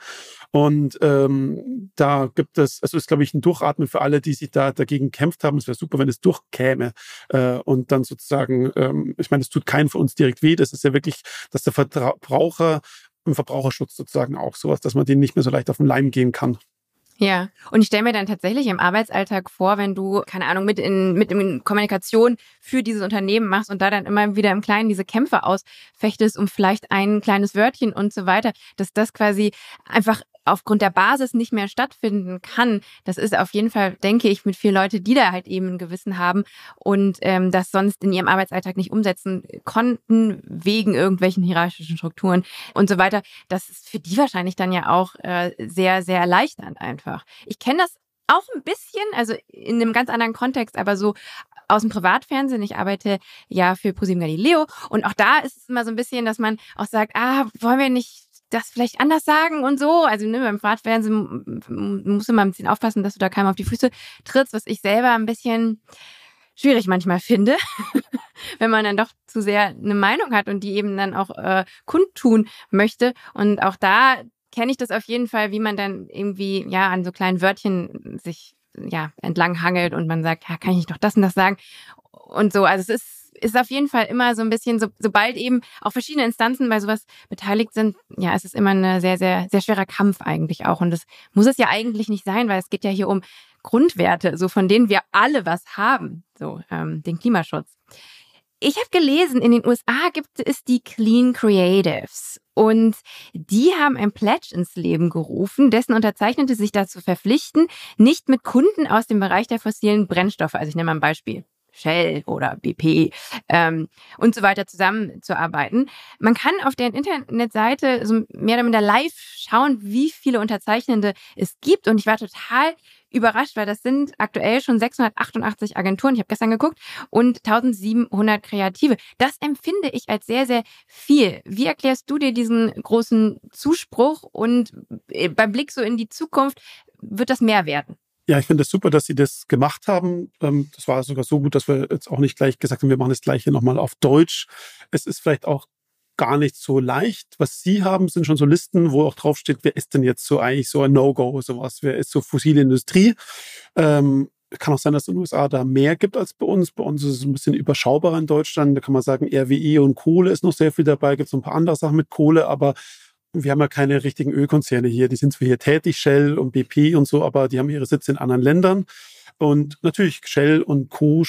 Und ähm, da gibt es, also ist, glaube ich, ein Durchatmen für alle, die sich da dagegen gekämpft haben. Es wäre super, wenn es durchkäme äh, und dann sozusagen, ähm, ich meine, es tut keinen von uns direkt weh. Das ist ja wirklich, dass der Verbraucher im Verbraucherschutz sozusagen auch sowas, dass man denen nicht mehr so leicht auf den Leim gehen kann. Ja, und ich stelle mir dann tatsächlich im Arbeitsalltag vor, wenn du, keine Ahnung, mit in, mit in Kommunikation für dieses Unternehmen machst und da dann immer wieder im Kleinen diese Kämpfe ausfechtest um vielleicht ein kleines Wörtchen und so weiter, dass das quasi einfach aufgrund der Basis nicht mehr stattfinden kann, das ist auf jeden Fall, denke ich, mit vielen Leuten, die da halt eben ein Gewissen haben und ähm, das sonst in ihrem Arbeitsalltag nicht umsetzen konnten, wegen irgendwelchen hierarchischen Strukturen und so weiter. Das ist für die wahrscheinlich dann ja auch äh, sehr, sehr erleichternd einfach. Ich kenne das auch ein bisschen, also in einem ganz anderen Kontext, aber so aus dem Privatfernsehen. Ich arbeite ja für ProSieben Galileo und auch da ist es immer so ein bisschen, dass man auch sagt, ah, wollen wir nicht das vielleicht anders sagen und so. Also ne, beim Fahrtfernsehen musst du mal ein bisschen aufpassen, dass du da keinem auf die Füße trittst, was ich selber ein bisschen schwierig manchmal finde, wenn man dann doch zu sehr eine Meinung hat und die eben dann auch äh, kundtun möchte. Und auch da kenne ich das auf jeden Fall, wie man dann irgendwie ja an so kleinen Wörtchen sich ja entlang hangelt und man sagt, ja, kann ich nicht doch das und das sagen und so. Also es ist ist auf jeden Fall immer so ein bisschen, so, sobald eben auch verschiedene Instanzen bei sowas beteiligt sind, ja, es ist immer ein sehr, sehr, sehr schwerer Kampf eigentlich auch. Und das muss es ja eigentlich nicht sein, weil es geht ja hier um Grundwerte, so von denen wir alle was haben, so ähm, den Klimaschutz. Ich habe gelesen, in den USA gibt es die Clean Creatives und die haben ein Pledge ins Leben gerufen, dessen Unterzeichnete sich dazu verpflichten, nicht mit Kunden aus dem Bereich der fossilen Brennstoffe, also ich nenne mal ein Beispiel, Shell oder BP ähm, und so weiter zusammenzuarbeiten. Man kann auf deren Internetseite so mehr oder minder live schauen, wie viele Unterzeichnende es gibt. Und ich war total überrascht, weil das sind aktuell schon 688 Agenturen, ich habe gestern geguckt, und 1700 Kreative. Das empfinde ich als sehr, sehr viel. Wie erklärst du dir diesen großen Zuspruch und äh, beim Blick so in die Zukunft, wird das mehr werden? Ja, ich finde es das super, dass Sie das gemacht haben. Ähm, das war sogar so gut, dass wir jetzt auch nicht gleich gesagt haben, wir machen das gleiche nochmal auf Deutsch. Es ist vielleicht auch gar nicht so leicht. Was Sie haben, sind schon so Listen, wo auch draufsteht, wer ist denn jetzt so eigentlich so ein No-Go, sowas, wer ist so fossile Industrie. Ähm, kann auch sein, dass es in den USA da mehr gibt als bei uns. Bei uns ist es ein bisschen überschaubarer in Deutschland. Da kann man sagen, RWE und Kohle ist noch sehr viel dabei. Gibt es ein paar andere Sachen mit Kohle, aber wir haben ja keine richtigen Ölkonzerne hier. Die sind zwar hier tätig, Shell und BP und so, aber die haben ihre Sitze in anderen Ländern. Und natürlich Shell und Co.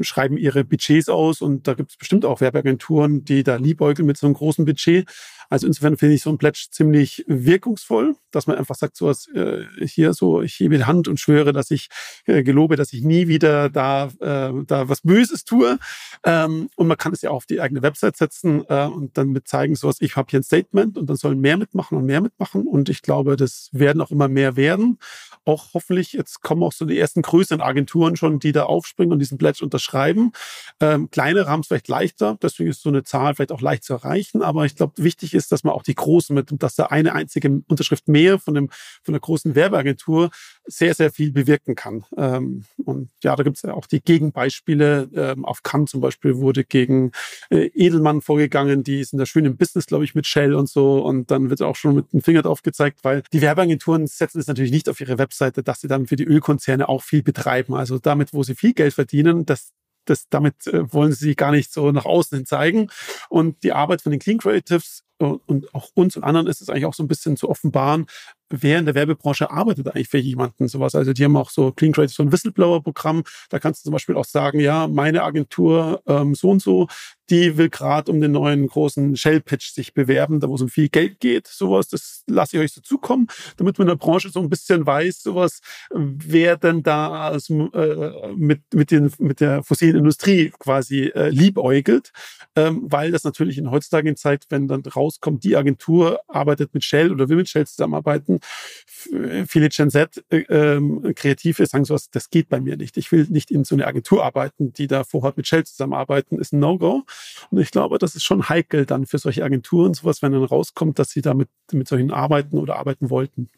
schreiben ihre Budgets aus und da gibt es bestimmt auch Werbeagenturen, die da liebäugeln mit so einem großen Budget. Also insofern finde ich so ein Pledge ziemlich wirkungsvoll, dass man einfach sagt, so was äh, hier so, ich hebe die Hand und schwöre, dass ich äh, gelobe, dass ich nie wieder da, äh, da was Böses tue. Ähm, und man kann es ja auch auf die eigene Website setzen äh, und dann mit zeigen, so was, ich habe hier ein Statement und dann sollen mehr mitmachen und mehr mitmachen. Und ich glaube, das werden auch immer mehr werden. Auch hoffentlich, jetzt kommen auch so die ersten größeren Agenturen schon, die da aufspringen und diesen Pledge unterschreiben. Ähm, kleinere haben es vielleicht leichter, deswegen ist so eine Zahl vielleicht auch leicht zu erreichen. Aber ich glaube, wichtig ist, dass man auch die Großen mit, dass da eine einzige Unterschrift mehr von, dem, von der großen Werbeagentur sehr, sehr viel bewirken kann. Ähm, und ja, da gibt es ja auch die Gegenbeispiele. Ähm, auf Cannes zum Beispiel wurde gegen äh, Edelmann vorgegangen, die sind da schön im Business, glaube ich, mit Shell und so. Und dann wird auch schon mit dem Finger drauf gezeigt, weil die Werbeagenturen setzen es natürlich nicht auf ihre Webseite, dass sie dann für die Ölkonzerne auch viel betreiben. Also damit, wo sie viel Geld verdienen, das das, damit äh, wollen sie gar nicht so nach außen hin zeigen. Und die Arbeit von den Clean Creatives und auch uns und anderen ist es eigentlich auch so ein bisschen zu offenbaren, wer in der Werbebranche arbeitet eigentlich für jemanden sowas. Also die haben auch so Clean Creative, so ein Whistleblower-Programm. Da kannst du zum Beispiel auch sagen, ja, meine Agentur ähm, so und so, die will gerade um den neuen großen Shell-Pitch sich bewerben, da wo es um viel Geld geht. Sowas, das lasse ich euch so zukommen, damit man in der Branche so ein bisschen weiß, sowas, wer denn da also, äh, mit, mit, den, mit der fossilen Industrie quasi äh, liebäugelt. Ähm, weil das natürlich in heutzutage in Zeit, wenn dann rauskommt, die Agentur arbeitet mit Shell oder will mit Shell zusammenarbeiten, viele Gen Z äh, ähm, Kreative sagen sowas, das geht bei mir nicht. Ich will nicht in so eine Agentur arbeiten, die da vorhat mit Shell zusammenarbeiten, ist ein No-Go. Und ich glaube, das ist schon heikel dann für solche Agenturen, sowas, wenn dann rauskommt, dass sie damit mit solchen arbeiten oder arbeiten wollten.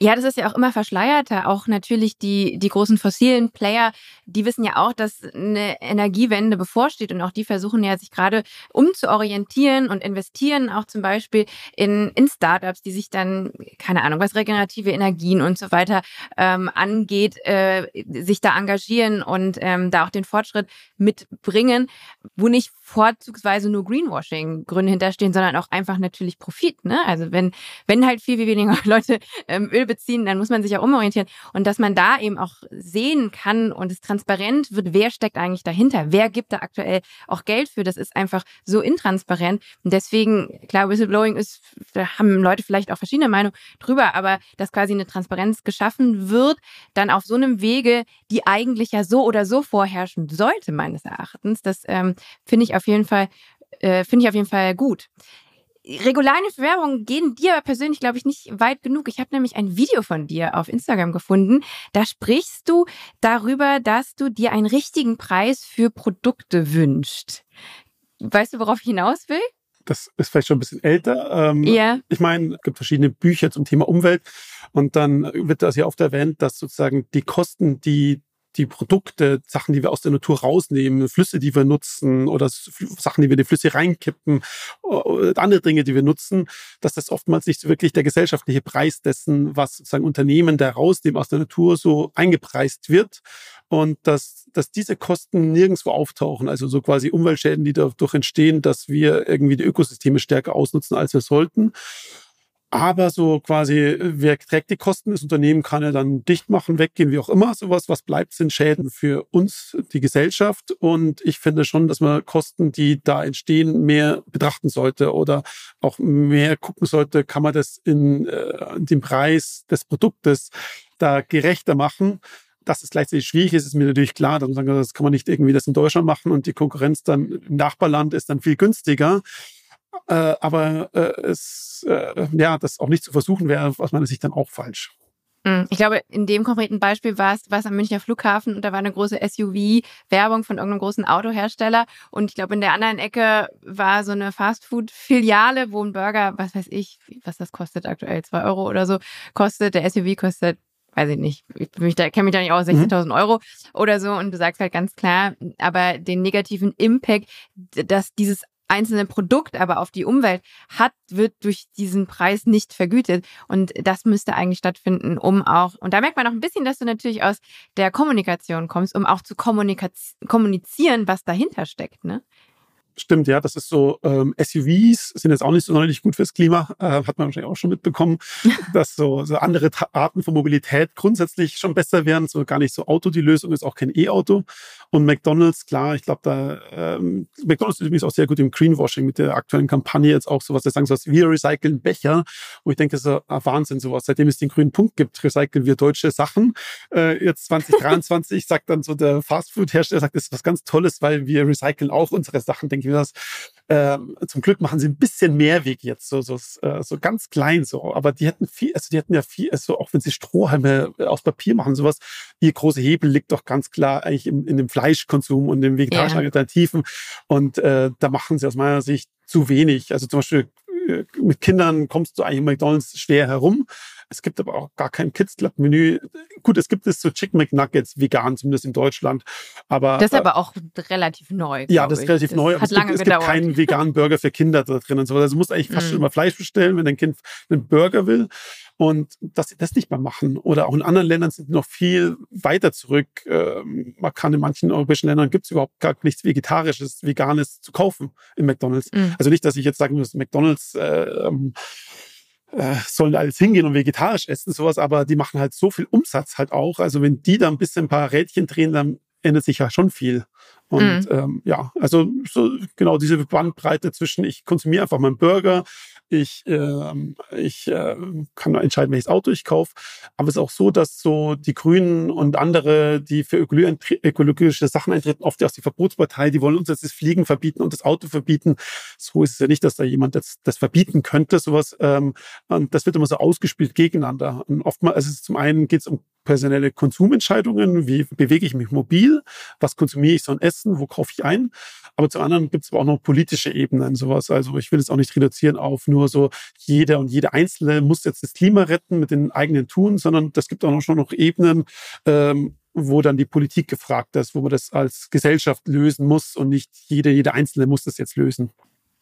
Ja, das ist ja auch immer verschleierter. Auch natürlich die, die großen fossilen Player, die wissen ja auch, dass eine Energiewende bevorsteht und auch die versuchen ja sich gerade umzuorientieren und investieren auch zum Beispiel in, in Startups, die sich dann, keine Ahnung, was regenerative Energien und so weiter ähm, angeht, äh, sich da engagieren und ähm, da auch den Fortschritt mitbringen, wo nicht vorzugsweise nur Greenwashing-Gründe hinterstehen, sondern auch einfach natürlich Profit. Ne? Also wenn, wenn halt viel, viel weniger Leute ähm, Öl beziehen, dann muss man sich ja umorientieren. Und dass man da eben auch sehen kann und es transparent wird, wer steckt eigentlich dahinter, wer gibt da aktuell auch Geld für, das ist einfach so intransparent. Und deswegen, klar, Whistleblowing ist, da haben Leute vielleicht auch verschiedene Meinungen drüber, aber dass quasi eine Transparenz geschaffen wird, dann auf so einem Wege, die eigentlich ja so oder so vorherrschen sollte, meines Erachtens, das ähm, finde ich auf jeden Fall, äh, finde ich auf jeden Fall gut. Regularien für Werbung gehen dir aber persönlich, glaube ich, nicht weit genug. Ich habe nämlich ein Video von dir auf Instagram gefunden. Da sprichst du darüber, dass du dir einen richtigen Preis für Produkte wünschst. Weißt du, worauf ich hinaus will? Das ist vielleicht schon ein bisschen älter. Ähm, ja. Ich meine, es gibt verschiedene Bücher zum Thema Umwelt und dann wird das ja oft erwähnt, dass sozusagen die Kosten, die die Produkte, Sachen, die wir aus der Natur rausnehmen, Flüsse, die wir nutzen oder Sachen, die wir in die Flüsse reinkippen, andere Dinge, die wir nutzen, dass das oftmals nicht wirklich der gesellschaftliche Preis dessen, was sozusagen Unternehmen da rausnehmen aus der Natur so eingepreist wird und dass, dass diese Kosten nirgendwo auftauchen, also so quasi Umweltschäden, die dadurch entstehen, dass wir irgendwie die Ökosysteme stärker ausnutzen, als wir sollten. Aber so quasi, wer trägt die Kosten? Das Unternehmen kann ja dann dicht machen, weggehen, wie auch immer. Sowas, was bleibt, sind Schäden für uns, die Gesellschaft. Und ich finde schon, dass man Kosten, die da entstehen, mehr betrachten sollte oder auch mehr gucken sollte, kann man das in, äh, in dem Preis des Produktes da gerechter machen. Dass es gleichzeitig schwierig ist, ist mir natürlich klar. Das kann man nicht irgendwie das in Deutschland machen und die Konkurrenz dann im Nachbarland ist dann viel günstiger. Äh, aber äh, es, äh, ja, das auch nicht zu versuchen wäre aus meiner Sicht dann auch falsch. Hm, ich glaube, in dem konkreten Beispiel war es, war es am Münchner Flughafen und da war eine große SUV-Werbung von irgendeinem großen Autohersteller. Und ich glaube, in der anderen Ecke war so eine Fastfood-Filiale, wo ein Burger, was weiß ich, was das kostet aktuell, zwei Euro oder so, kostet. Der SUV kostet weiß ich nicht, ich kenne mich da nicht aus, 16.000 mhm. Euro oder so und du sagst halt ganz klar, aber den negativen Impact, dass dieses einzelne Produkt aber auf die Umwelt hat, wird durch diesen Preis nicht vergütet. Und das müsste eigentlich stattfinden, um auch, und da merkt man auch ein bisschen, dass du natürlich aus der Kommunikation kommst, um auch zu kommunizieren, was dahinter steckt. Ne? Stimmt, ja, das ist so, ähm, SUVs sind jetzt auch nicht so sonderlich gut fürs Klima, äh, hat man wahrscheinlich auch schon mitbekommen, dass so, so andere Arten von Mobilität grundsätzlich schon besser wären, so gar nicht so Auto die Lösung ist, auch kein E-Auto. Und McDonalds, klar, ich glaube, da ähm, McDonalds ist übrigens auch sehr gut im Greenwashing mit der aktuellen Kampagne jetzt auch sowas, das sagen sowas, wir recyceln Becher, wo ich denke, das ist ein Wahnsinn, sowas. Seitdem es den grünen Punkt gibt, recyceln wir deutsche Sachen. Äh, jetzt 2023 sagt dann so der Fastfood-Hersteller, sagt, das ist was ganz Tolles, weil wir recyceln auch unsere Sachen, denke ich mir das. Ähm, zum Glück machen sie ein bisschen mehr Weg jetzt, so, so, äh, so ganz klein so. Aber die hätten viel, also die hätten ja viel, also auch wenn sie Strohhalme äh, aus Papier machen, sowas, ihr große Hebel liegt doch ganz klar eigentlich in, in dem Fleischkonsum und den vegetarischen ja. Alternativen. Und äh, da machen sie aus meiner Sicht zu wenig. Also zum Beispiel äh, mit Kindern kommst du eigentlich in McDonalds schwer herum. Es gibt aber auch gar kein Kids Club Menü. Gut, es gibt es so Chicken McNuggets vegan, zumindest in Deutschland. Aber das ist äh, aber auch relativ neu. Ja, das ist relativ das neu. Hat es lange gibt, es gibt keinen veganen Burger für Kinder da drin und so. Also du musst eigentlich fast mm. schon immer Fleisch bestellen, wenn dein Kind einen Burger will. Und dass sie das nicht mehr machen. Oder auch in anderen Ländern sind noch viel weiter zurück. Ähm, man kann in manchen europäischen Ländern gibt es überhaupt gar nichts Vegetarisches, Veganes zu kaufen im McDonalds. Mm. Also nicht, dass ich jetzt sagen muss, McDonalds äh, äh, sollen alles hingehen und vegetarisch essen, sowas, aber die machen halt so viel Umsatz halt auch. Also wenn die da ein bisschen ein paar Rädchen drehen, dann ändert sich ja schon viel. Und mhm. ähm, ja, also so genau diese Bandbreite zwischen ich konsumiere einfach meinen Burger, ich, äh, ich äh, kann entscheiden, welches Auto ich kaufe. Aber es ist auch so, dass so die Grünen und andere, die für ökologische Sachen eintreten, oft aus die Verbotspartei, die wollen uns jetzt das Fliegen verbieten und das Auto verbieten. So ist es ja nicht, dass da jemand das, das verbieten könnte, sowas. Ähm, und das wird immer so ausgespielt gegeneinander. Und oftmals, also zum einen geht es um personelle Konsumentscheidungen, wie bewege ich mich mobil, was konsumiere ich so an Essen setzen, wo kaufe ich ein. Aber zum anderen gibt es aber auch noch politische Ebenen, sowas. Also ich will es auch nicht reduzieren auf nur so, jeder und jede Einzelne muss jetzt das Klima retten mit den eigenen Tun, sondern das gibt auch noch schon noch Ebenen, ähm, wo dann die Politik gefragt ist, wo man das als Gesellschaft lösen muss und nicht jede, jede Einzelne muss das jetzt lösen.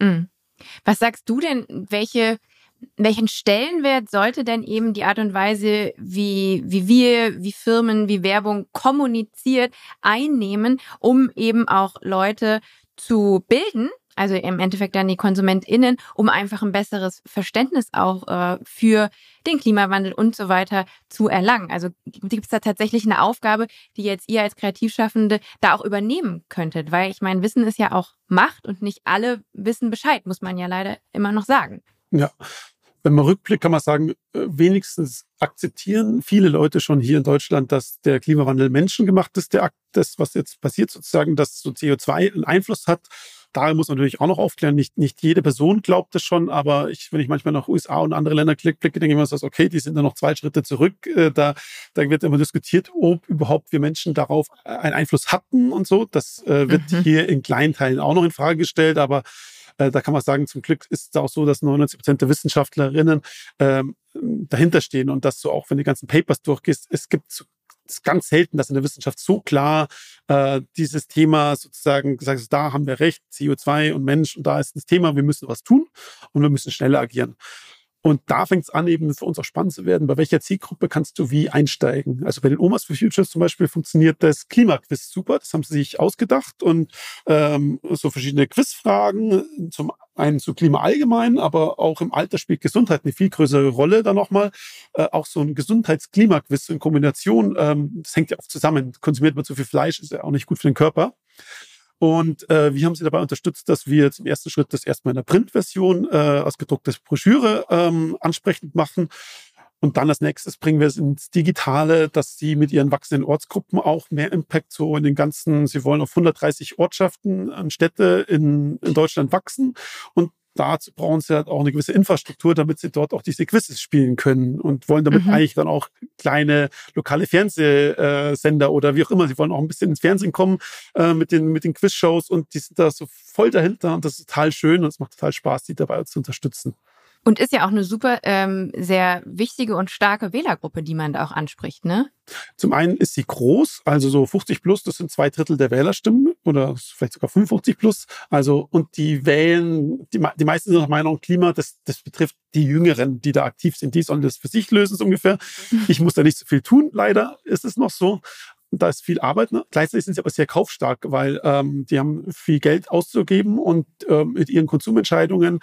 Mhm. Was sagst du denn, welche welchen Stellenwert sollte denn eben die Art und Weise, wie, wie wir, wie Firmen, wie Werbung kommuniziert, einnehmen, um eben auch Leute zu bilden, also im Endeffekt dann die KonsumentInnen, um einfach ein besseres Verständnis auch äh, für den Klimawandel und so weiter zu erlangen. Also gibt es da tatsächlich eine Aufgabe, die jetzt ihr als Kreativschaffende da auch übernehmen könntet? Weil ich meine, Wissen ist ja auch Macht und nicht alle wissen Bescheid, muss man ja leider immer noch sagen. Ja, wenn man rückblickt, kann man sagen, äh, wenigstens akzeptieren viele Leute schon hier in Deutschland, dass der Klimawandel menschengemacht ist, der Akt, das, was jetzt passiert sozusagen, dass so CO2 einen Einfluss hat da muss man natürlich auch noch aufklären, nicht, nicht jede Person glaubt es schon, aber ich, wenn ich manchmal nach USA und andere Länder blicke, denke ich immer so, okay, die sind da noch zwei Schritte zurück. Äh, da, da wird immer diskutiert, ob überhaupt wir Menschen darauf einen Einfluss hatten und so. Das äh, wird mhm. hier in kleinen Teilen auch noch in Frage gestellt, aber äh, da kann man sagen, zum Glück ist es auch so, dass 99 Prozent der Wissenschaftlerinnen ähm, dahinter stehen und dass du auch, wenn du die ganzen Papers durchgehst, es gibt ist ganz selten, dass in der Wissenschaft so klar äh, dieses Thema sozusagen gesagt ist, da haben wir recht, CO2 und Mensch und da ist das Thema, wir müssen was tun und wir müssen schneller agieren. Und da fängt es an, eben für uns auch spannend zu werden. Bei welcher Zielgruppe kannst du wie einsteigen? Also bei den Omas for Futures zum Beispiel funktioniert das Klimaquiz super. Das haben sie sich ausgedacht und ähm, so verschiedene Quizfragen zum einen zu Klima allgemein, aber auch im Alter spielt Gesundheit eine viel größere Rolle. Da nochmal äh, auch so ein Gesundheitsklimaquiz in Kombination. Ähm, das hängt ja oft zusammen. Konsumiert man zu viel Fleisch, ist ja auch nicht gut für den Körper. Und äh, wir haben sie dabei unterstützt, dass wir zum ersten Schritt das erstmal in der Printversion äh, als gedruckte Broschüre ähm, ansprechend machen. Und dann als nächstes bringen wir es ins Digitale, dass sie mit ihren wachsenden Ortsgruppen auch mehr Impact so in den ganzen, sie wollen auf 130 Ortschaften und Städte in, in Deutschland wachsen. Und dazu brauchen sie halt auch eine gewisse Infrastruktur, damit sie dort auch diese Quizzes spielen können und wollen damit mhm. eigentlich dann auch kleine lokale Fernsehsender oder wie auch immer, sie wollen auch ein bisschen ins Fernsehen kommen äh, mit den, mit den Quizshows und die sind da so voll dahinter und das ist total schön und es macht total Spaß, die dabei zu unterstützen. Und ist ja auch eine super, ähm, sehr wichtige und starke Wählergruppe, die man da auch anspricht, ne? Zum einen ist sie groß, also so 50 plus, das sind zwei Drittel der Wählerstimmen oder vielleicht sogar 55 plus. Also, und die wählen, die, die meisten sind nach Meinung Klima, das, das betrifft die Jüngeren, die da aktiv sind. Die sollen das für sich lösen, so ungefähr. Ich muss da nicht so viel tun, leider ist es noch so. Da ist viel Arbeit. Ne? Gleichzeitig sind sie aber sehr kaufstark, weil ähm, die haben viel Geld auszugeben und ähm, mit ihren Konsumentscheidungen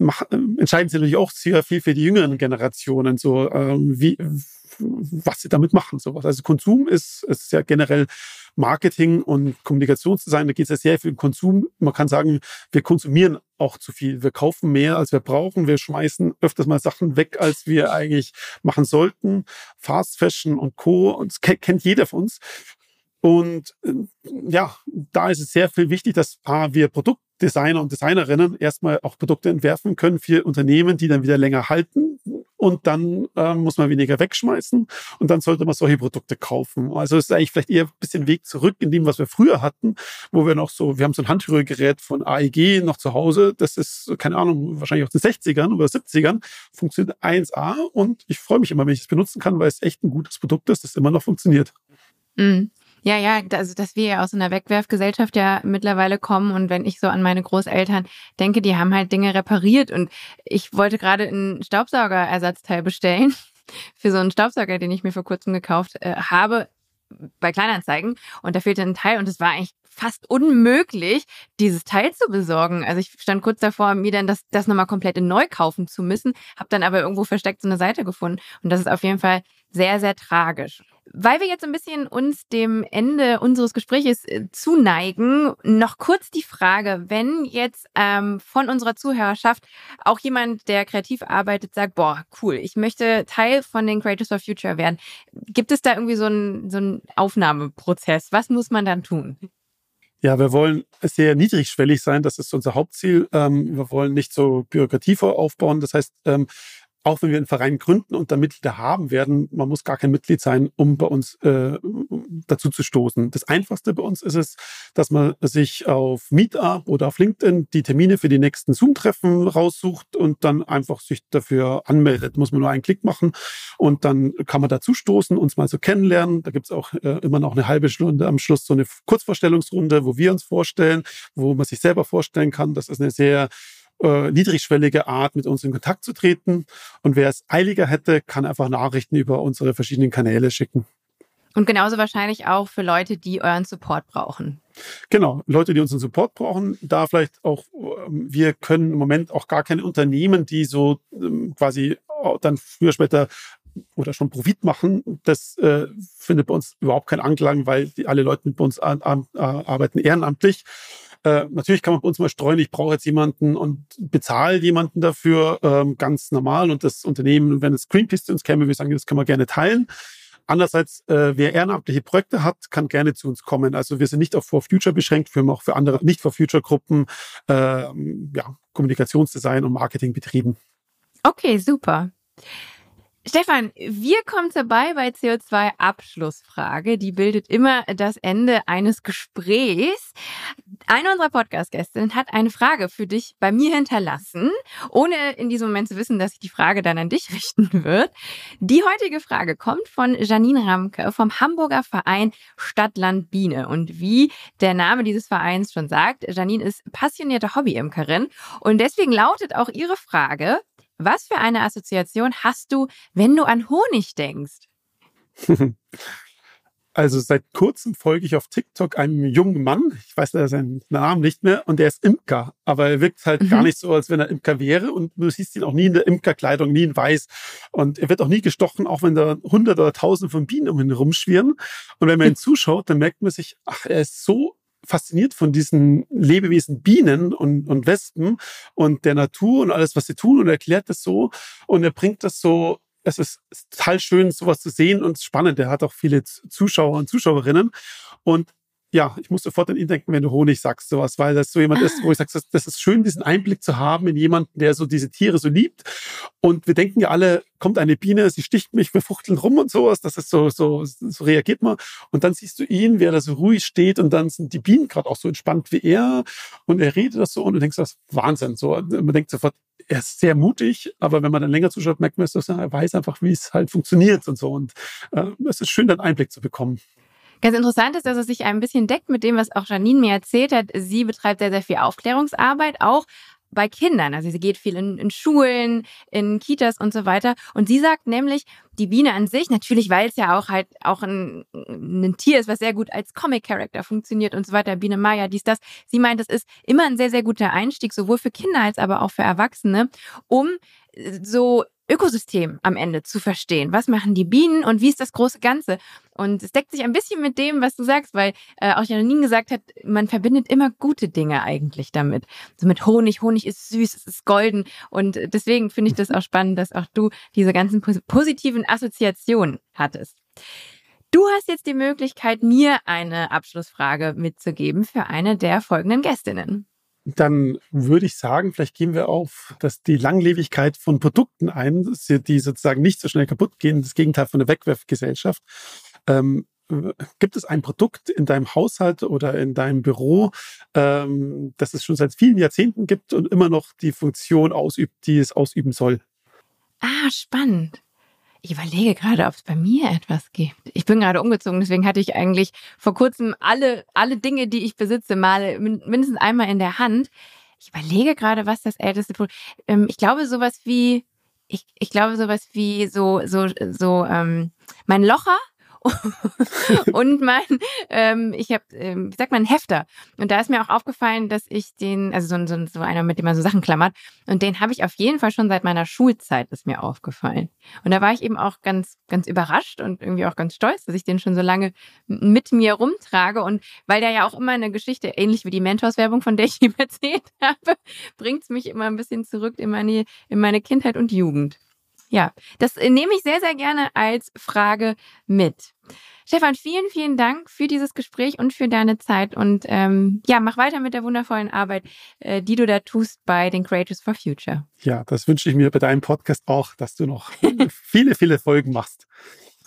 mach, entscheiden sie natürlich auch sehr viel für die jüngeren Generationen, so ähm, wie was sie damit machen. Sowas. Also Konsum ist, ist ja generell Marketing und Kommunikationsdesign, da geht es ja sehr viel um Konsum. Man kann sagen, wir konsumieren auch zu viel. Wir kaufen mehr, als wir brauchen. Wir schmeißen öfters mal Sachen weg, als wir eigentlich machen sollten. Fast Fashion und Co. Das kennt jeder von uns. Und äh, ja, da ist es sehr viel wichtig, dass A, wir Produktdesigner und Designerinnen erstmal auch Produkte entwerfen können für Unternehmen, die dann wieder länger halten. Und dann äh, muss man weniger wegschmeißen und dann sollte man solche Produkte kaufen. Also es ist eigentlich vielleicht eher ein bisschen Weg zurück in dem, was wir früher hatten, wo wir noch so, wir haben so ein Handrührgerät von AEG noch zu Hause. Das ist, keine Ahnung, wahrscheinlich aus den 60ern oder 70ern, funktioniert 1A und ich freue mich immer, wenn ich es benutzen kann, weil es echt ein gutes Produkt ist, das immer noch funktioniert. Mhm. Ja, ja, also dass wir ja aus einer Wegwerfgesellschaft ja mittlerweile kommen und wenn ich so an meine Großeltern denke, die haben halt Dinge repariert und ich wollte gerade einen Staubsaugerersatzteil bestellen für so einen Staubsauger, den ich mir vor kurzem gekauft äh, habe bei Kleinanzeigen und da fehlte ein Teil und es war eigentlich fast unmöglich, dieses Teil zu besorgen. Also ich stand kurz davor, mir dann das, das nochmal komplett neu kaufen zu müssen, habe dann aber irgendwo versteckt so eine Seite gefunden und das ist auf jeden Fall sehr, sehr tragisch. Weil wir jetzt ein bisschen uns dem Ende unseres Gesprächs äh, zuneigen, noch kurz die Frage, wenn jetzt ähm, von unserer Zuhörerschaft auch jemand, der kreativ arbeitet, sagt, boah, cool, ich möchte Teil von den Creators for Future werden. Gibt es da irgendwie so einen, so Aufnahmeprozess? Was muss man dann tun? Ja, wir wollen sehr niedrigschwellig sein. Das ist unser Hauptziel. Ähm, wir wollen nicht so Bürokratie aufbauen. Das heißt, ähm, auch wenn wir einen Verein gründen und da Mitglieder haben werden, man muss gar kein Mitglied sein, um bei uns äh, dazu zu stoßen. Das Einfachste bei uns ist es, dass man sich auf Meetup oder auf LinkedIn die Termine für die nächsten Zoom-Treffen raussucht und dann einfach sich dafür anmeldet. Muss man nur einen Klick machen und dann kann man dazu stoßen, uns mal so kennenlernen. Da gibt's auch äh, immer noch eine halbe Stunde am Schluss so eine Kurzvorstellungsrunde, wo wir uns vorstellen, wo man sich selber vorstellen kann. Das ist eine sehr äh, niedrigschwellige Art, mit uns in Kontakt zu treten. Und wer es eiliger hätte, kann einfach Nachrichten über unsere verschiedenen Kanäle schicken. Und genauso wahrscheinlich auch für Leute, die euren Support brauchen. Genau, Leute, die unseren Support brauchen, da vielleicht auch, ähm, wir können im Moment auch gar keine Unternehmen, die so ähm, quasi dann früher, später oder schon Profit machen, das äh, findet bei uns überhaupt keinen Anklang, weil die, alle Leute mit uns an, an, arbeiten ehrenamtlich. Äh, natürlich kann man bei uns mal streuen, ich brauche jetzt jemanden und bezahle jemanden dafür ähm, ganz normal und das Unternehmen, wenn es Greenpeace zu uns käme, wir sagen, das können wir gerne teilen. Andererseits, äh, wer ehrenamtliche Projekte hat, kann gerne zu uns kommen. Also wir sind nicht auf For Future beschränkt, wir haben auch für andere nicht For Future Gruppen äh, ja, Kommunikationsdesign und Marketing betrieben. Okay, super. Stefan, wir kommen dabei bei CO2 Abschlussfrage. Die bildet immer das Ende eines Gesprächs. Eine unserer Podcast-Gästinnen hat eine Frage für dich bei mir hinterlassen, ohne in diesem Moment zu wissen, dass sich die Frage dann an dich richten wird. Die heutige Frage kommt von Janine Ramke vom Hamburger Verein Stadtland Biene. Und wie der Name dieses Vereins schon sagt, Janine ist passionierte Hobbyimkerin und deswegen lautet auch ihre Frage, was für eine Assoziation hast du, wenn du an Honig denkst? Also seit kurzem folge ich auf TikTok einem jungen Mann, ich weiß leider seinen Namen nicht mehr, und der ist Imker, aber er wirkt halt mhm. gar nicht so, als wenn er Imker wäre. Und du siehst ihn auch nie in der Imkerkleidung, nie in weiß. Und er wird auch nie gestochen, auch wenn da hundert oder tausend von Bienen um ihn rumschwirren. Und wenn man ihn zuschaut, dann merkt man sich, ach, er ist so fasziniert von diesen Lebewesen Bienen und, und Wespen und der Natur und alles, was sie tun und erklärt das so und er bringt das so es ist, total schön, sowas zu sehen und spannend. Er hat auch viele Zuschauer und Zuschauerinnen. Und ja, ich muss sofort an ihn denken, wenn du Honig sagst, sowas, weil das so jemand ist, wo ich sage, das, das ist schön, diesen Einblick zu haben in jemanden, der so diese Tiere so liebt. Und wir denken ja alle, kommt eine Biene, sie sticht mich, wir fuchteln rum und sowas, das ist so, so, so reagiert man. Und dann siehst du ihn, wer da so ruhig steht und dann sind die Bienen gerade auch so entspannt wie er und er redet das so und du denkst, das ist Wahnsinn. So, man denkt sofort, er ist sehr mutig, aber wenn man dann länger zuschaut, merkt man, dass er weiß einfach, wie es halt funktioniert und so. Und äh, es ist schön, dann Einblick zu bekommen. Ganz interessant ist, dass es sich ein bisschen deckt mit dem, was auch Janine mir erzählt hat. Sie betreibt sehr, sehr viel Aufklärungsarbeit, auch bei Kindern. Also sie geht viel in, in, Schulen, in Kitas und so weiter. Und sie sagt nämlich, die Biene an sich, natürlich, weil es ja auch halt auch ein, ein Tier ist, was sehr gut als Comic-Character funktioniert und so weiter, Biene Maya, dies, das. Sie meint, das ist immer ein sehr, sehr guter Einstieg, sowohl für Kinder als aber auch für Erwachsene, um so Ökosystem am Ende zu verstehen. Was machen die Bienen und wie ist das große Ganze? Und es deckt sich ein bisschen mit dem, was du sagst, weil äh, auch Janine gesagt hat, man verbindet immer gute Dinge eigentlich damit. So mit Honig. Honig ist süß, es ist golden. Und deswegen finde ich das auch spannend, dass auch du diese ganzen positiven Assoziationen hattest. Du hast jetzt die Möglichkeit, mir eine Abschlussfrage mitzugeben für eine der folgenden Gästinnen dann würde ich sagen, vielleicht gehen wir auf dass die Langlebigkeit von Produkten ein, die sozusagen nicht so schnell kaputt gehen, das Gegenteil von der Wegwerfgesellschaft. Ähm, gibt es ein Produkt in deinem Haushalt oder in deinem Büro, ähm, das es schon seit vielen Jahrzehnten gibt und immer noch die Funktion ausübt, die es ausüben soll? Ah, spannend. Ich überlege gerade, ob es bei mir etwas gibt. Ich bin gerade umgezogen, deswegen hatte ich eigentlich vor kurzem alle, alle Dinge, die ich besitze, mal mindestens einmal in der Hand. Ich überlege gerade, was das älteste Produkt. Ähm, ich glaube sowas wie, ich, ich glaube sowas wie so, so, so, ähm, mein Locher und mein, ähm, ich habe, ähm, wie sagt man, Hefter. Und da ist mir auch aufgefallen, dass ich den, also so, so, so einer, mit dem man so Sachen klammert, und den habe ich auf jeden Fall schon seit meiner Schulzeit, ist mir aufgefallen. Und da war ich eben auch ganz, ganz überrascht und irgendwie auch ganz stolz, dass ich den schon so lange mit mir rumtrage. Und weil der ja auch immer eine Geschichte, ähnlich wie die Mentors-Werbung, von der ich ihm erzählt habe, bringt es mich immer ein bisschen zurück in meine, in meine Kindheit und Jugend. Ja, das äh, nehme ich sehr, sehr gerne als Frage mit. Stefan, vielen, vielen Dank für dieses Gespräch und für deine Zeit. Und ähm, ja, mach weiter mit der wundervollen Arbeit, äh, die du da tust bei den Creators for Future. Ja, das wünsche ich mir bei deinem Podcast auch, dass du noch viele, viele Folgen machst.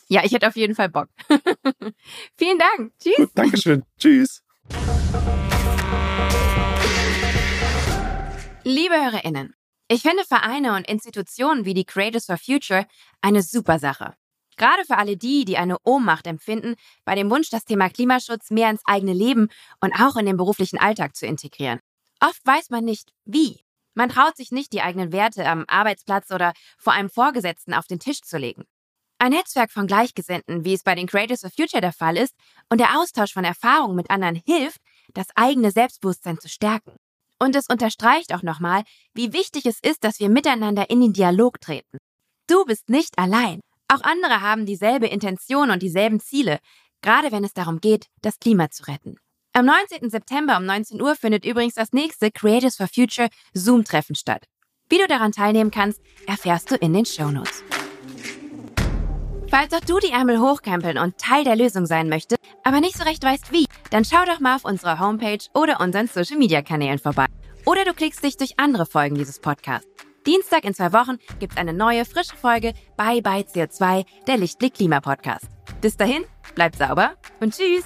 Ja, ich hätte auf jeden Fall Bock. vielen Dank. Tschüss. Gut, Dankeschön. Tschüss. Liebe HörerInnen, ich finde Vereine und Institutionen wie die Creators for Future eine super Sache. Gerade für alle die, die eine Ohnmacht empfinden, bei dem Wunsch, das Thema Klimaschutz mehr ins eigene Leben und auch in den beruflichen Alltag zu integrieren. Oft weiß man nicht, wie. Man traut sich nicht, die eigenen Werte am Arbeitsplatz oder vor einem Vorgesetzten auf den Tisch zu legen. Ein Netzwerk von Gleichgesinnten, wie es bei den Creators of Future der Fall ist, und der Austausch von Erfahrungen mit anderen hilft, das eigene Selbstbewusstsein zu stärken. Und es unterstreicht auch nochmal, wie wichtig es ist, dass wir miteinander in den Dialog treten. Du bist nicht allein. Auch andere haben dieselbe Intention und dieselben Ziele, gerade wenn es darum geht, das Klima zu retten. Am 19. September um 19 Uhr findet übrigens das nächste Creators for Future Zoom-Treffen statt. Wie du daran teilnehmen kannst, erfährst du in den Shownotes. Falls auch du die Ärmel hochkrempeln und Teil der Lösung sein möchtest, aber nicht so recht weißt wie, dann schau doch mal auf unserer Homepage oder unseren Social Media Kanälen vorbei. Oder du klickst dich durch andere Folgen dieses Podcasts. Dienstag in zwei Wochen gibt's eine neue, frische Folge Bye Bye CO2, der Lichtblick Klima Podcast. Bis dahin, bleibt sauber und tschüss!